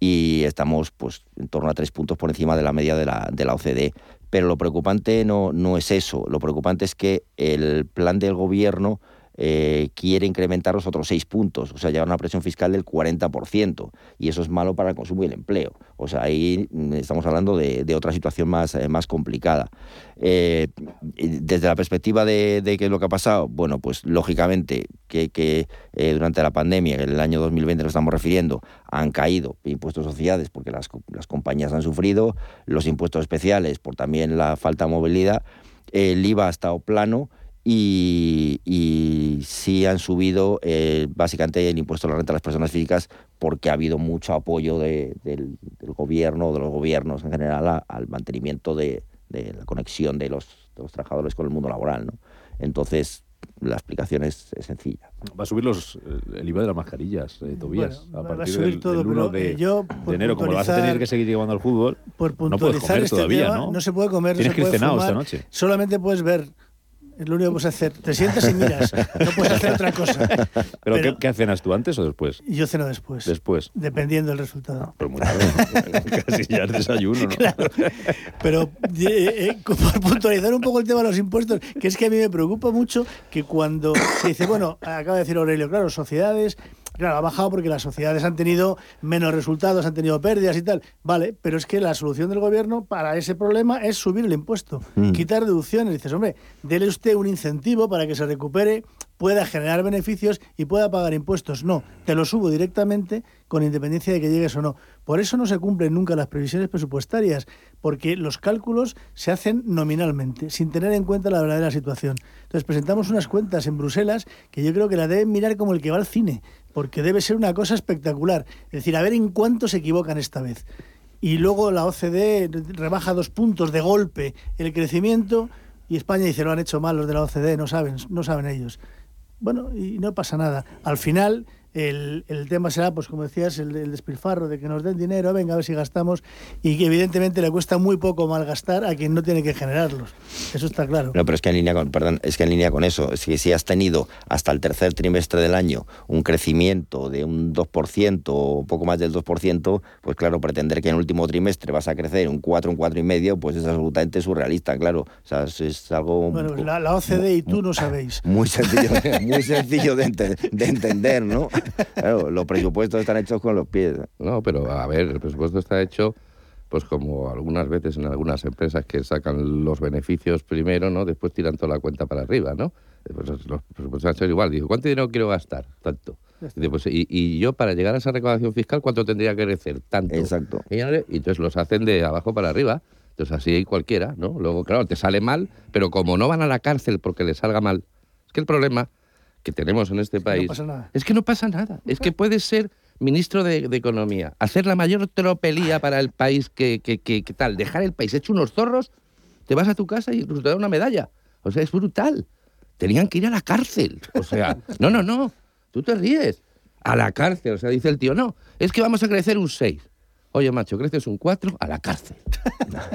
Y estamos, pues, en torno a tres puntos por encima de la media de la, de la OCDE. Pero lo preocupante no, no es eso. Lo preocupante es que el plan del gobierno eh, quiere incrementar los otros seis puntos, o sea, llevar una presión fiscal del 40%, y eso es malo para el consumo y el empleo. O sea, ahí mm, estamos hablando de, otra situación más, eh, más complicada. Eh, desde la perspectiva de, qué es lo que ha pasado, bueno, pues lógicamente que, durante la pandemia, en el año 2020 nos estamos refiriendo, han caído impuestos sociales porque las, las compañías han sufrido, los impuestos especiales por también la falta de movilidad, el IVA ha estado plano, y, y sí han subido eh, básicamente el impuesto a la renta de las personas físicas porque ha habido mucho apoyo de- del, del gobierno, de los gobiernos en general, a- al mantenimiento de, de la conexión de los, de los trabajadores con el mundo laboral. ¿no? Entonces, la explicación es, es sencilla. Va a subir los, el IVA de las mascarillas, eh, Tobías, Bueno, a va a partir subir del, todo, del 1 pero, de, eh, yo, de enero. Como vas a tener que seguir llevando al fútbol, Por no puedes comer este todavía, tema, ¿no? se puede comer, no Tienes se que ir puede cenado fumar, esta noche. Solamente puedes ver. Es lo único que puedes hacer. Te sientas y miras. No puedes hacer otra cosa. ¿Pero, Pero- ¿qué, qué cenas tú, antes o después? Yo ceno después. Después. Dependiendo del resultado. Pero muy tarde. Casi ya es desayuno, ¿no? Pero eh, eh, por puntualizar un poco el tema de los impuestos, que es que a mí me preocupa mucho que cuando se dice, bueno, acaba de decir Aurelio, claro, sociedades, claro, ha bajado porque las sociedades han tenido menos resultados, han tenido pérdidas y tal. Vale, pero es que la solución del gobierno para ese problema es subir el impuesto, Mm. quitar deducciones. Dices, hombre, dele usted un incentivo para que se recupere, pueda generar beneficios y pueda pagar impuestos. No, te lo subo directamente con independencia de que llegues o no. Por eso no se cumplen nunca las previsiones presupuestarias, porque los cálculos se hacen nominalmente, sin tener en cuenta la verdadera situación. Entonces presentamos unas cuentas en Bruselas que yo creo que la deben mirar como el que va al cine, porque debe ser una cosa espectacular. Es decir, a ver en cuánto se equivocan esta vez. Y luego la OCDE rebaja dos puntos de golpe el crecimiento y España dice lo han hecho mal los de la OCDE, no saben, no saben ellos. Bueno, y no pasa nada. Al final, el, el tema será, pues como decías, el, el despilfarro de que nos den dinero, venga, a ver si gastamos, y que evidentemente le cuesta muy poco malgastar a quien no tiene que generarlos. Eso está claro. No, pero es que en línea con, perdón, es que en línea con eso, es que si has tenido hasta el tercer trimestre del año un crecimiento de un 2% o poco más del 2%, pues claro, pretender que en el último trimestre vas a crecer un 4, un 4,5, pues es absolutamente surrealista, claro. O sea, es, es algo Bueno, pues la, la OCDE y tú no sabéis. muy sencillo, muy sencillo de, ente- de entender, ¿no? Claro, los presupuestos están hechos con los pies. No, pero a ver, el presupuesto está hecho, pues como algunas veces en algunas empresas que sacan los beneficios primero, ¿no? Después tiran toda la cuenta para arriba, ¿no? Pues los presupuestos han sido igual. Digo, ¿cuánto dinero quiero gastar? Tanto. Y, pues, y, y yo para llegar a esa recaudación fiscal, ¿cuánto tendría que crecer? Tanto. Exacto. Y, entonces los hacen de abajo para arriba. Entonces así hay cualquiera, ¿no? Luego, claro, te sale mal, pero como no van a la cárcel porque les salga mal, es que el problema que tenemos en este país pasa nada. es que no pasa nada. Es que puedes ser ministro de, de Economía, hacer la mayor tropelía para el país que, que, que- que tal, dejar el país hecho unos zorros, te vas a tu casa y te dan una medalla. O sea, es brutal. Tenían que ir a la cárcel. O sea, no, no, no. Tú te ríes. A la cárcel. O sea, dice el tío, no, es que vamos a crecer un 6. Oye, macho, creces un 4 a la cárcel.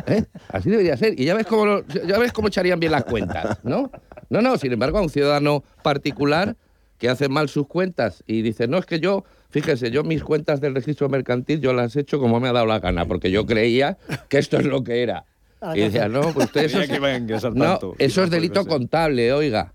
¿Eh? Así debería ser. Y ya ves cómo lo- ya ves cómo echarían bien las cuentas, ¿no? No, no, sin embargo, a un ciudadano particular que hace mal sus cuentas y dice, no, es que yo, fíjese, yo mis cuentas del registro mercantil yo las he hecho como me ha dado la gana, porque yo creía que esto es lo que era. A la Y decía, no, pues usted eso, es- no, eso es delito contable, oiga.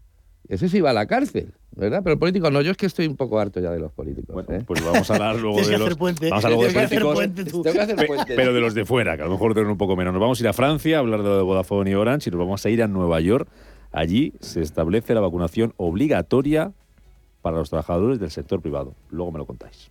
Ese sí va a la cárcel, ¿verdad? Pero el político no, yo es que estoy un poco harto ya de los políticos. ¿eh? Pues vamos a hablar luego de los, puente. vamos a hablar de políticos, puente tú. Que hacer puente. pero de los de fuera, que a lo mejor duran un poco menos. Nos vamos a ir a Francia a hablar de, lo de Vodafone y Orange y nos vamos a ir a Nueva York. Allí se establece la vacunación obligatoria para los trabajadores del sector privado. Luego me lo contáis.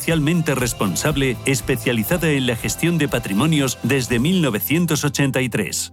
socialmente responsable especializada en la gestión de patrimonios desde 1983.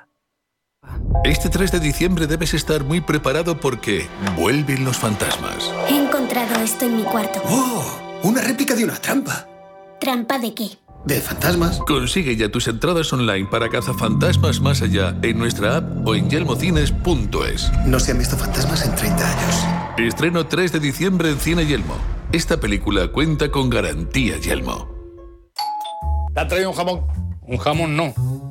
Este 3 de diciembre debes estar muy preparado porque vuelven los fantasmas. He encontrado esto en mi cuarto. ¡Oh! Una réplica de una trampa. ¿Trampa de qué? de fantasmas. Consigue ya tus entradas online para Cazafantasmas Más Allá en nuestra app o en yelmocines.es. No se han visto fantasmas en 30 años. Estreno 3 de diciembre en Cine Yelmo. Esta película cuenta con garantía Yelmo. ¿Te ha traído un jamón? Un jamón no.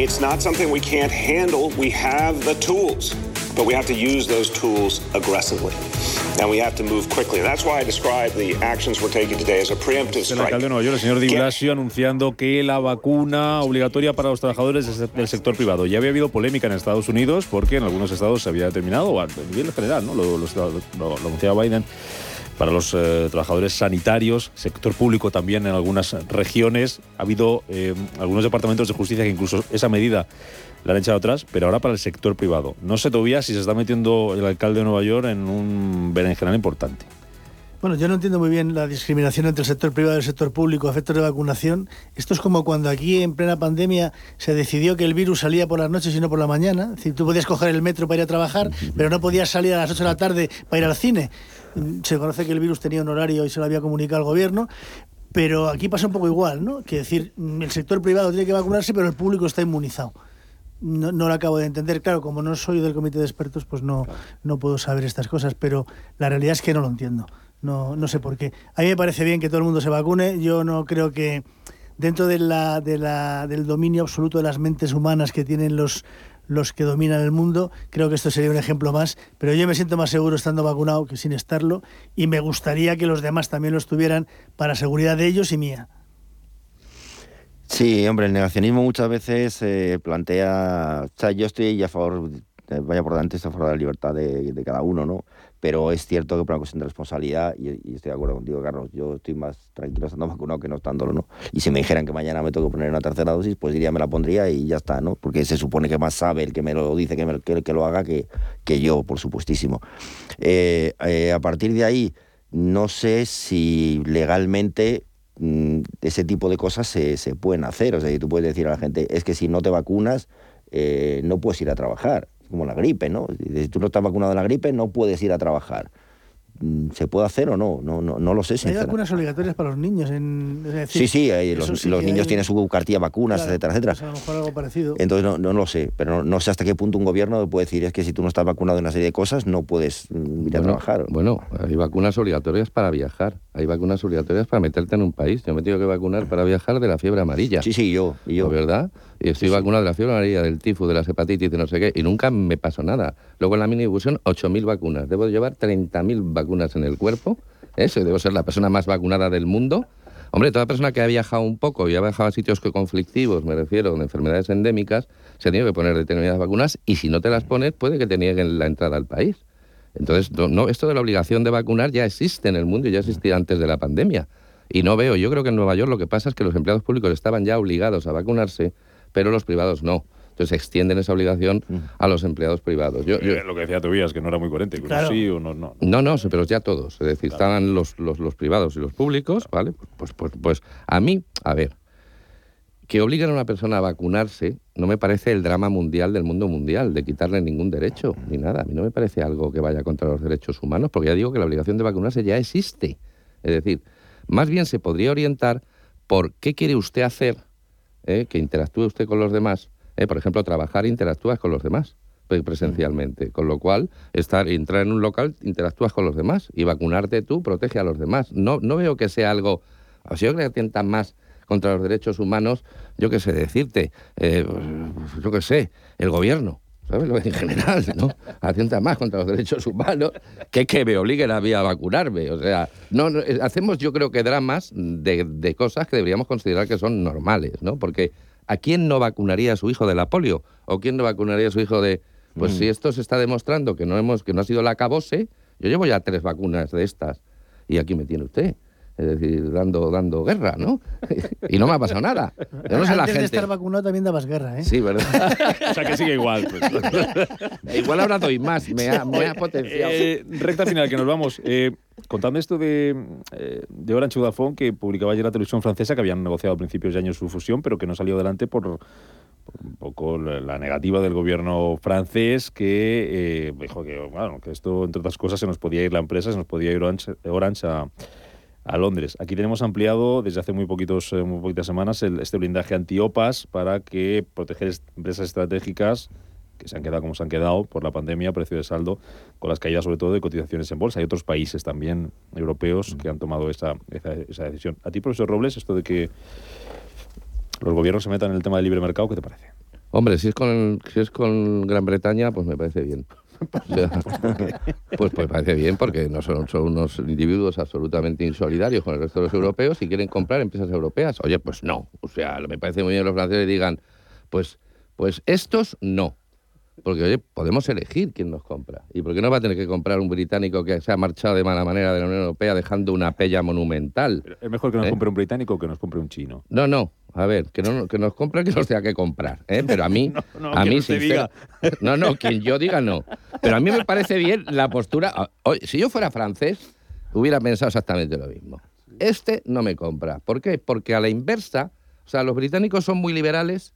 It's not something we can't handle. We have the tools, but we have to use those tools aggressively. And we have to move quickly. That's why I describe the actions we're taking today as a preemptive El strike. alcalde de Nueva York, el señor Di Blasio, anunciando que la vacuna obligatoria para los trabajadores del sector privado. Ya había habido polémica en Estados Unidos porque en algunos estados se había determinado, o a nivel general, ¿no? lo, lo- lo- lo anunciaba Biden, para los eh, trabajadores sanitarios, sector público también en algunas regiones. Ha habido eh, algunos departamentos de justicia que incluso esa medida la han echado atrás, pero ahora para el sector privado. No sé todavía si se está metiendo el alcalde de Nueva York en un berenjenal importante. Bueno, yo no entiendo muy bien la discriminación entre el sector privado y el sector público a efectos de vacunación. Esto es como cuando aquí en plena pandemia se decidió que el virus salía por las noches y no por la mañana. Es decir, tú podías coger el metro para ir a trabajar, pero no podías salir a las 8 de la tarde para ir al cine. Se conoce que el virus tenía un horario y se lo había comunicado al gobierno. Pero aquí pasa un poco igual, ¿no? Que decir, mm, el sector privado tiene que vacunarse, pero el público está inmunizado. No, no lo acabo de entender. Claro, como no soy del comité de expertos, pues no, no puedo saber estas cosas, pero la realidad es que no lo entiendo. No, no sé por qué. A mí me parece bien que todo el mundo se vacune. Yo no creo que dentro de la, de la, del dominio absoluto de las mentes humanas que tienen los, los que dominan el mundo, creo que esto sería un ejemplo más. Pero yo me siento más seguro estando vacunado que sin estarlo y me gustaría que los demás también lo estuvieran para seguridad de ellos y mía. Sí, hombre, el negacionismo muchas veces eh, plantea, yo estoy a favor, eh, vaya por delante, estoy a favor de la libertad de cada uno, ¿no? Pero es cierto que por una cuestión de responsabilidad, y, estoy de acuerdo contigo, Carlos, yo estoy más tranquilo estando vacunado que no estándolo, ¿no? Y si me dijeran que mañana me tengo que poner una tercera dosis, pues diría me la pondría y ya está, ¿no? Porque se supone que más sabe el que me lo dice que, me, que, lo haga que, que yo, por supuestísimo. Eh, eh, a partir de ahí, no sé si legalmente mm, ese tipo de cosas se, se pueden hacer. O sea, tú puedes decir a la gente, es que si no te vacunas, eh, no puedes ir a trabajar. Como la gripe, ¿no? Si tú no estás vacunado de la gripe, no puedes ir a trabajar. Mm, ¿Se puede hacer o no? No, no, no lo sé, Hay vacunas obligatorias para los niños. En, es decir, Sí, sí, los, sí los que niños hay- tienen su cartilla vacunas, Claro, etcétera, etcétera. pues a lo mejor algo parecido. Entonces no, no lo sé, pero no, no sé hasta qué punto un gobierno puede decir es que si tú no estás vacunado de una serie de cosas no puedes mm, ir a trabajar. Bueno, hay vacunas obligatorias para viajar, hay vacunas obligatorias para meterte en un país. Yo me he tenido que vacunar para viajar de la fiebre amarilla. Sí, sí, yo. Y yo. ¿Verdad? Y estoy vacunado de la fiebre amarilla, del tifus, de las hepatitis, de no sé qué, y nunca me pasó nada. Luego en la mini difusión, 8.000 vacunas. Debo llevar 30.000 vacunas en el cuerpo. Eso, debo ser la persona más vacunada del mundo. Hombre, toda persona que ha viajado un poco y ha viajado a sitios conflictivos, me refiero, de enfermedades endémicas, se ha tenido que poner determinadas vacunas y si no te las pones, puede que te nieguen la entrada al país. Entonces, no, no, esto de la obligación de vacunar ya existe en el mundo y ya existía antes de la pandemia. Y no veo, yo creo que en Nueva York lo que pasa es que los empleados públicos estaban ya obligados a vacunarse, pero los privados no. Entonces extienden esa obligación a los empleados privados. Yo, yo- Eh, Lo que decía Tobías, que no era muy coherente. Claro. sí o no, no. no, no, pero ya todos. Es decir, estaban los, los, los privados y los públicos, ¿vale? Pues, pues, pues a mí, a ver, que obliguen a una persona a vacunarse no me parece el drama mundial del mundo mundial, de quitarle ningún derecho ni nada. A mí no me parece algo que vaya contra los derechos humanos, porque ya digo que la obligación de vacunarse ya existe. Es decir, más bien se podría orientar por qué quiere usted hacer eh, que interactúe usted con los demás. Eh, por ejemplo, trabajar interactúas con los demás pre- presencialmente. Con lo cual, estar, entrar en un local, interactúas con los demás. Y vacunarte tú protege a los demás. No, no veo que sea algo... Sea, yo creo que atentan más contra los derechos humanos, yo qué sé decirte, eh, pues, yo qué sé, el gobierno. ¿Sabes? Lo En general, ¿no? Atenta más contra los derechos humanos que que me obliguen a mí a vacunarme. O sea, no, no, eh, hacemos yo creo que dramas de, de cosas que deberíamos considerar que son normales, ¿no? Porque ¿A quién no vacunaría a su hijo de la polio? ¿O quién no vacunaría a su hijo de... Pues Mm. si esto se está demostrando que no, hemos, que no ha sido la cabose, yo llevo ya tres vacunas de estas y aquí me tiene usted. Es decir, dando, dando guerra, ¿no? y no me ha pasado nada. Yo no sé la Antes de gente. estar vacunado también dabas guerra, ¿eh? Sí, ¿verdad? o sea que sigue igual. pues. Igual ahora doy más, me ha, me ha potenciado. Eh, recta final, que nos vamos. Eh, contadme esto de, eh, de Orange Vodafone, que publicaba ayer la televisión francesa, que habían negociado a principios de año su fusión, pero que no salió adelante por, un poco la la negativa del gobierno francés, que eh, dijo que, bueno, que esto, entre otras cosas, se nos podía ir la empresa, se nos podía ir Orange, Orange a, a Londres. Aquí tenemos ampliado desde hace muy poquitos eh, muy poquitas semanas el, este blindaje antiopas para que proteger empresas estratégicas que se han quedado como se han quedado por la pandemia, precio de saldo, con las caídas sobre todo de cotizaciones en bolsa. Hay otros países también europeos que han tomado esa, esa, esa decisión. A ti, profesor Robles, esto de que los gobiernos se metan en el tema del libre mercado, ¿qué te parece? Hombre, si es con si es con Gran Bretaña, pues me parece bien. Pues, pues parece bien porque no son, son unos individuos absolutamente insolidarios con el resto de los europeos y quieren comprar empresas europeas. Oye, pues no. O sea, me parece muy bien que los franceses digan, pues, pues estos no. Porque, oye, podemos elegir quién nos compra. ¿Y por qué no va a tener que comprar un británico que se ha marchado de mala manera de la Unión Europea dejando una pella monumental? ¿Es mejor que nos ¿Eh? compre un británico o que nos compre un chino? No, no. A ver, que, no, que nos compre que nos tenga que comprar. ¿eh? Pero a mí, no, a que mí no se sincera- No, no, quien yo diga no. Pero a mí me parece bien la postura. ah, si yo fuera francés, hubiera pensado exactamente lo mismo. Este no me compra. ¿Por qué? Porque a la inversa, o sea, los británicos son muy liberales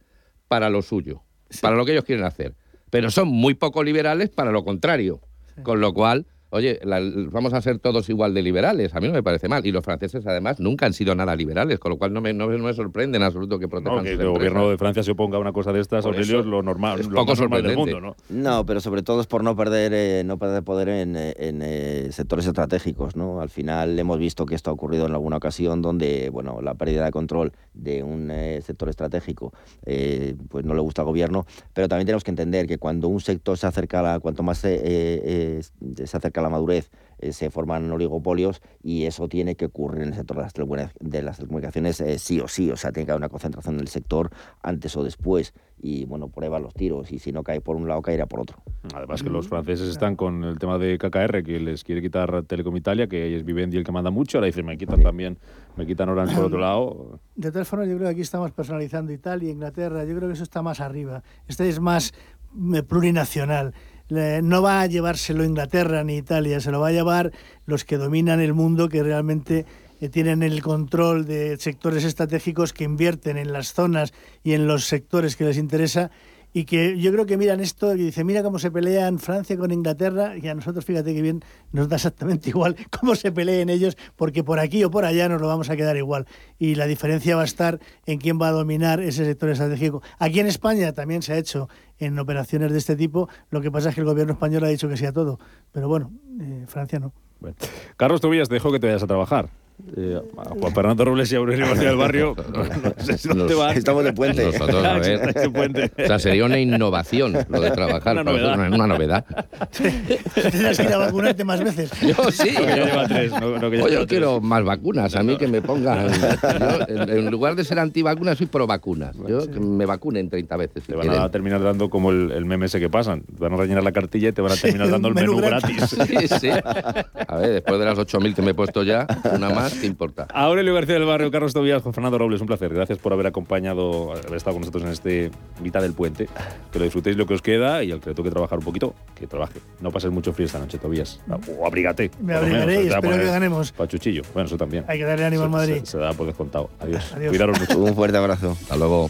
para lo suyo, para lo que ellos quieren hacer. Pero son muy poco liberales para lo contrario. Con lo cual, oye, la- vamos a ser todos igual de liberales. A mí no me parece mal. Y los franceses, además, nunca han sido nada liberales, con lo cual no me, no me- no me sorprende en absoluto que protejan No, que el empresas. gobierno de Francia se oponga a una cosa de estas, Por Aurelio, eso es lo normal, es lo poco más normal del mundo, ¿no? No, pero sobre todo es por no perder, eh, no perder poder en, eh, en, eh, sectores estratégicos, ¿no? Al final hemos visto que esto ha ocurrido en alguna ocasión donde, bueno, la pérdida de control de un eh, sector estratégico, eh, pues no le gusta al gobierno, pero también tenemos que entender que cuando un sector se acerca a la, cuanto más se, eh, eh, se acerca a la madurez, eh, se forman oligopolios y eso tiene que ocurrir en el sector de las, telecomuni- de las telecomunicaciones eh, sí o sí, o sea, tiene que haber una concentración en el sector antes o después y, bueno, prueba los tiros y si no cae por un lado, caerá por otro. Además que los franceses están con el tema de KKR, que les quiere quitar Telecom Italia, que es Vivendi el que manda mucho, ahora dicen, me quitan también, me quitan Orange por otro lado. De todas formas, yo creo que aquí estamos personalizando Italia, Inglaterra, yo creo que eso está más arriba. Este es más eh, plurinacional. Le- No va a llevárselo Inglaterra ni Italia, se lo va a llevar los que dominan el mundo, que realmente eh, tienen el control de sectores estratégicos que invierten en las zonas y en los sectores que les interesa y que yo creo que miran esto y dicen, mira cómo se pelean Francia con Inglaterra y a nosotros, fíjate que bien, nos da exactamente igual cómo se peleen ellos, porque por aquí o por allá nos lo vamos a quedar igual. Y la diferencia va a estar en quién va a dominar ese sector estratégico. Aquí en España también se ha hecho en operaciones de este tipo, lo que pasa es que el gobierno español ha dicho que sí a todo, pero bueno, eh, Francia no. Carlos Tobillas, te dejo que te vayas a trabajar. Eh, a Juan Fernando Robles y Aurelio García del Barrio, no sé si van. Estamos de puente. Nosotros, a ver. Estáis de puente. O sea, sería una innovación lo de trabajar. Una pero novedad. Una, una novedad. Tendrás que ir a vacunarte más veces. Yo sí. No, lleva tres, no, no, que yo quiero más vacunas, a mí que me pongan. Yo, en, en lugar de ser antivacunas, soy pro vacunas. Yo que me vacunen 30 veces. si Te van quieren. a terminar dando como el, el meme ese que pasan. Te van a rellenar la cartilla y te van a terminar Sí, dando el menú menú gratis. gratis. Sí, sí. A ver, después de las 8.000 que me he puesto ya, una más, ¿qué importa? Aurelio García del Barrio, Carlos Tobías, Juan Fernando Robles, un placer. Gracias por haber acompañado, haber estado con nosotros en este mitad del puente. Que lo disfrutéis lo que os queda y al que le toque trabajar un poquito, que trabaje. No pases mucho frío esta noche, Tobías. O abrígate. Me abrigaré menos, y te espero poner que ganemos. Pachuchillo. Bueno, eso también. Hay que darle ánimo al Se- Madrid. Se, se da por descontado. Adiós. Adiós. Cuidaros mucho. Un fuerte abrazo. Hasta luego.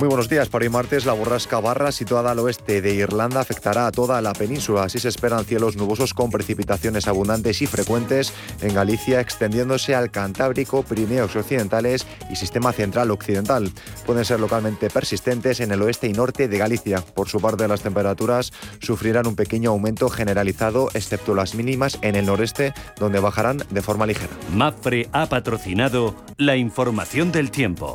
Muy buenos días. Para hoy martes, la borrasca Barra, situada al oeste de Irlanda, afectará a toda la península. Así se esperan cielos nubosos con precipitaciones abundantes y frecuentes en Galicia, extendiéndose al Cantábrico, Pirineos occidentales y sistema central occidental. Pueden ser localmente persistentes en el oeste y norte de Galicia. Por su parte, las temperaturas sufrirán un pequeño aumento generalizado, excepto las mínimas en el noreste, donde bajarán de forma ligera. Mafre ha patrocinado la información del tiempo.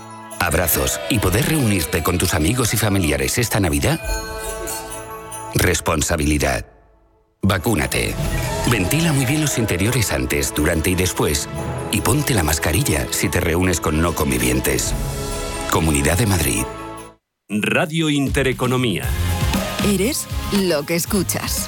abrazos y poder reunirte con tus amigos y familiares esta Navidad? Responsabilidad. Vacúnate. Ventila muy bien los interiores antes, durante y después. Y ponte la mascarilla si te reúnes con no convivientes. Comunidad de Madrid. Radio Intereconomía. Eres lo que escuchas.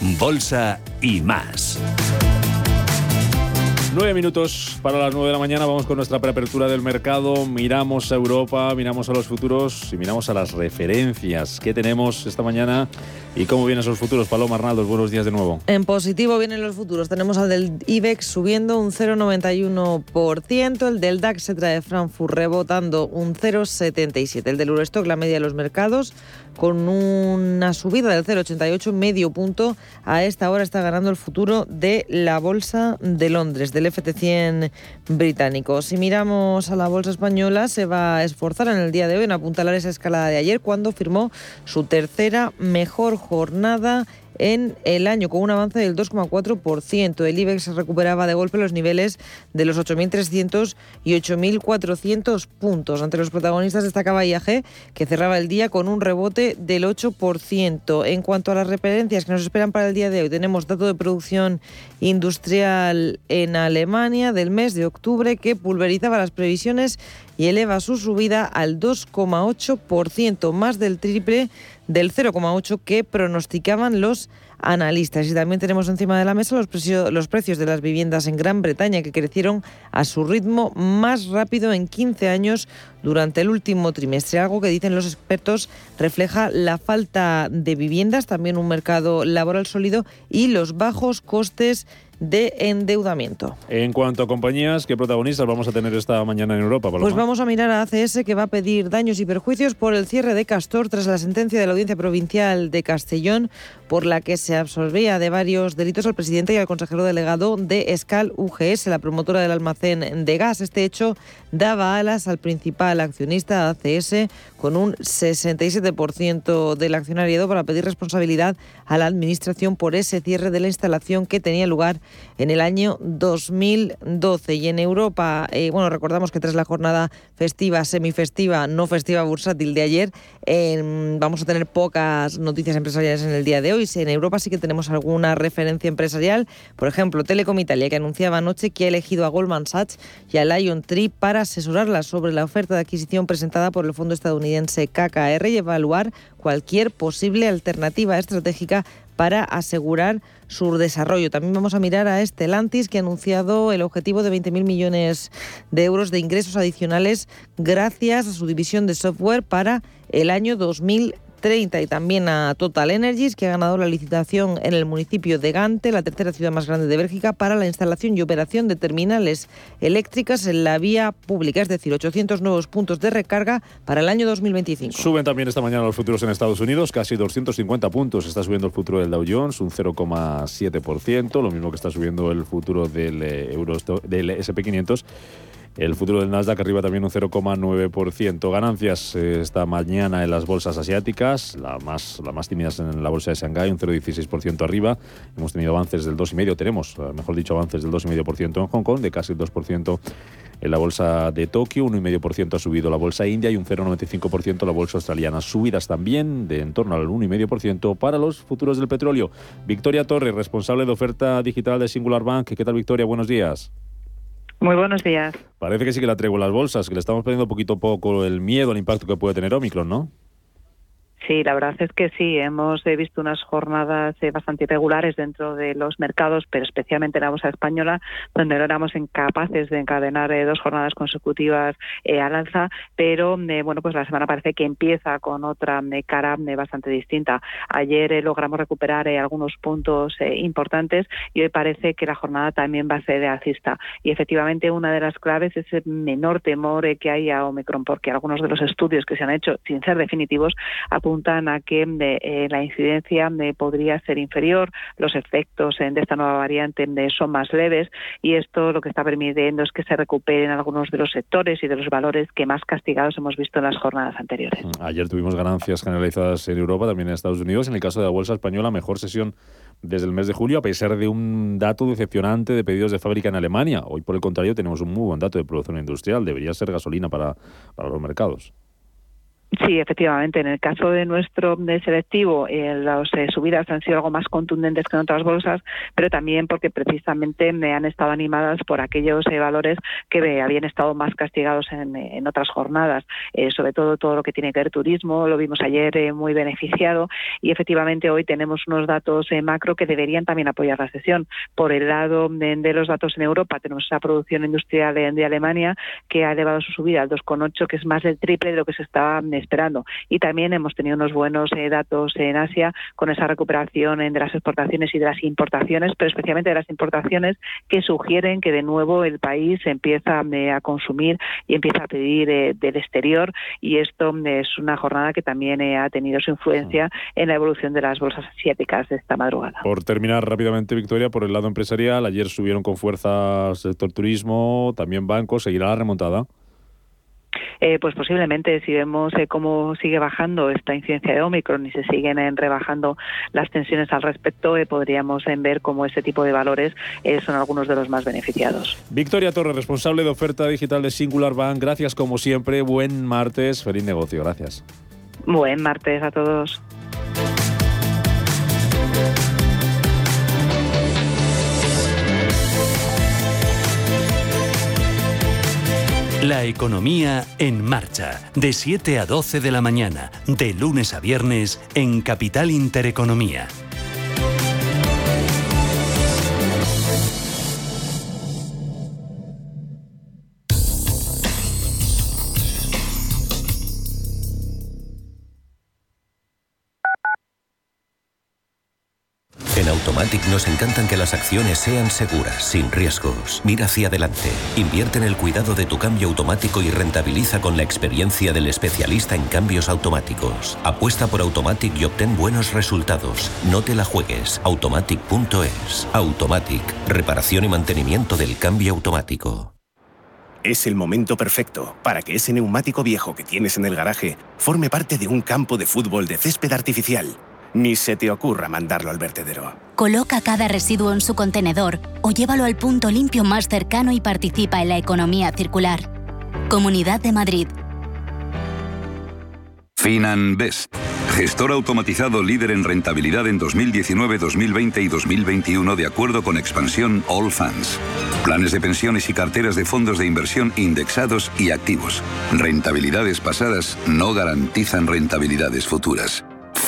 Bolsa y más. Nueve minutos para las nueve de la mañana. Vamos con nuestra preapertura del mercado. Miramos a Europa, miramos a los futuros y miramos a las referencias que tenemos esta mañana y cómo vienen esos futuros. Paloma Arnaldo, buenos días de nuevo. En positivo vienen los futuros. Tenemos al del IBEX subiendo un 0,91%. El del DAX se trae Frankfurt rebotando un 0,77%. El del Eurostock, la media de los mercados, con una subida del 0,88, medio punto. A esta hora está ganando el futuro de la Bolsa de Londres, del FT100 británico. Si miramos a la Bolsa española, se va a esforzar en el día de hoy en apuntalar esa escalada de ayer cuando firmó su tercera mejor jornada en el año, con un avance del 2,4%. El IBEX recuperaba de golpe los niveles de los 8.300 y 8.400 puntos. Ante los protagonistas destacaba IAG, que cerraba el día con un rebote del 8%. En cuanto a las referencias que nos esperan para el día de hoy, tenemos dato de producción industrial en Alemania del mes de octubre que pulverizaba las previsiones y eleva su subida al 2,8%, más del triple del 0,8 que pronosticaban los analistas. Y también tenemos encima de la mesa los, los precios de las viviendas en Gran Bretaña que crecieron a su ritmo más rápido en 15 años durante el último trimestre. Algo que dicen los expertos refleja la falta de viviendas, también un mercado laboral sólido y los bajos costes de endeudamiento. En cuanto a compañías, ¿qué protagonistas vamos a tener esta mañana en Europa? Pues vamos a mirar a ACS que va a pedir daños y perjuicios por el cierre de Castor tras la sentencia de la Audiencia Provincial de Castellón por la que se absorbía de varios delitos al presidente y al consejero delegado de Escal UGS, la promotora del almacén de gas. Este hecho daba alas al principal accionista ACS con un 67% del accionariado para pedir responsabilidad a la administración por ese cierre de la instalación que tenía lugar en el año 2012. Y en Europa, eh, bueno, recordamos que tras la jornada festiva, semifestiva, no festiva bursátil de ayer, vamos a tener pocas noticias empresariales en el día de hoy. En Europa sí que tenemos alguna referencia empresarial. Por ejemplo, Telecom Italia, que anunciaba anoche que ha elegido a Goldman Sachs y a Lion Tree para asesorarla sobre la oferta de adquisición presentada por el fondo estadounidense KKR y evaluar cualquier posible alternativa estratégica para asegurar su desarrollo. También vamos a mirar a Estelantis, que ha anunciado el objetivo de 20.000 millones de euros de ingresos adicionales gracias a su división de software para el año 2030. 30 y también a Total Energies, que ha ganado la licitación en el municipio de Gante, la tercera ciudad más grande de Bélgica, para la instalación y operación de terminales eléctricas en la vía pública, es decir, 800 nuevos puntos de recarga para el año 2025. Suben también esta mañana los futuros en Estados Unidos, casi 250 puntos. Está subiendo el futuro del Dow Jones, un 0,7%, lo mismo que está subiendo el futuro del, eh, del SP500 el futuro del Nasdaq arriba también un 0,9%. Ganancias eh, esta mañana en las bolsas asiáticas, la más, la más tímidas en la bolsa de Shanghái, un 0,16% arriba. Hemos tenido avances del 2,5%, tenemos, eh, mejor dicho, avances del 2,5% en Hong Kong, de casi el 2% en la bolsa de Tokio, 1,5% ha subido la bolsa india y un 0,95% la bolsa australiana. Subidas también de en torno al 1,5% para los futuros del petróleo. Victoria Torres, responsable de oferta digital de Singular Bank. ¿Qué tal, Victoria? Buenos días. Muy buenos días. Parece que sí que la traigo las bolsas, que le estamos perdiendo poquito a poco el miedo al impacto que puede tener Omicron, ¿no? Sí, la verdad es que sí, hemos eh, visto unas jornadas eh, bastante irregulares dentro de los mercados, pero especialmente en la bolsa española, donde no éramos incapaces de encadenar eh, dos jornadas consecutivas al alza, pero bueno, pues la semana parece que empieza con otra cara bastante distinta. Ayer logramos recuperar algunos puntos importantes y hoy parece que la jornada también va a ser alcista. Y efectivamente una de las claves es el menor temor que hay a Omicron, porque algunos de los estudios que se han hecho, sin ser definitivos, apuntan apuntan a que eh, la incidencia podría ser inferior, los efectos de esta nueva variante son más leves y esto lo que está permitiendo es que se recuperen algunos de los sectores y de los valores que más castigados hemos visto en las jornadas anteriores. Mm, ayer tuvimos ganancias generalizadas en Europa, también en Estados Unidos. En el caso de la bolsa española, mejor sesión desde el mes de julio, a pesar de un dato decepcionante de pedidos de fábrica en Alemania. Hoy, por el contrario, tenemos un muy buen dato de producción industrial. Debería ser gasolina para, para los mercados. Sí, efectivamente. En el caso de nuestro selectivo, eh, las eh, subidas han sido algo más contundentes que en otras bolsas, pero también porque precisamente me han estado animadas por aquellos eh, valores que habían estado más castigados en, otras jornadas, sobre todo todo lo que tiene que ver turismo, lo vimos ayer muy beneficiado y efectivamente hoy tenemos unos datos macro que deberían también apoyar la sesión. Por el lado de, los datos en Europa, tenemos esa producción industrial de, de Alemania que ha elevado su subida al 2,8, que es más del triple de lo que se estaba esperando. Y también hemos tenido unos buenos eh, datos en Asia con esa recuperación de las exportaciones y de las importaciones, pero especialmente de las importaciones que sugieren que de nuevo el país empieza eh, a consumir y empieza a pedir eh, del exterior y esto es una jornada que también ha tenido su influencia en la evolución de las bolsas asiáticas de esta madrugada. Por terminar rápidamente, Victoria, por el lado empresarial, ayer subieron con fuerza sector turismo, también bancos, seguirá la remontada. Eh, pues posiblemente si vemos eh, cómo sigue bajando esta incidencia de Omicron y se siguen eh, rebajando las tensiones al respecto, podríamos ver cómo este tipo de valores son algunos de los más beneficiados. Victoria Torres, responsable de oferta digital de Singular Bank, gracias como siempre, buen martes, feliz negocio, gracias. Buen martes a todos. La economía en marcha, de 7 a 12 de la mañana, de lunes a viernes, en Capital Intereconomía. Automatic nos encantan que las acciones sean seguras, sin riesgos. Mira hacia adelante. Invierte en el cuidado de tu cambio automático y rentabiliza con la experiencia del especialista en cambios automáticos. Apuesta por Automatic y obtén buenos resultados. No te la juegues. Automatic.es. Automatic. Reparación y mantenimiento del cambio automático. Es el momento perfecto para que ese neumático viejo que tienes en el garaje forme parte de un campo de fútbol de césped artificial ni se te ocurra mandarlo al vertedero. Coloca cada residuo en su contenedor o llévalo al punto limpio más cercano y participa en la economía circular. Comunidad de Madrid. FinanBest. Gestor automatizado líder en rentabilidad en 2019, 2020 y 2021 de acuerdo con expansión All Funds. Planes de pensiones y carteras de fondos de inversión indexados y activos. Rentabilidades pasadas no garantizan rentabilidades futuras.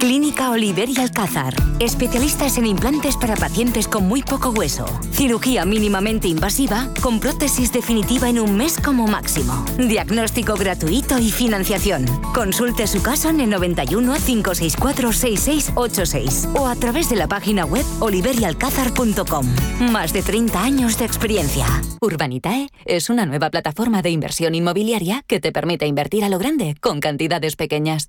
Clínica Oliver y Alcázar. Especialistas en implantes para pacientes con muy poco hueso. Cirugía mínimamente invasiva con prótesis definitiva en un mes como máximo. Diagnóstico gratuito y financiación. Consulte su caso en el 91 564 6686 o a través de la página web oliverialcázar.com. Más de 30 años de experiencia. Urbanitae es una nueva plataforma de inversión inmobiliaria que te permite invertir a lo grande con cantidades pequeñas.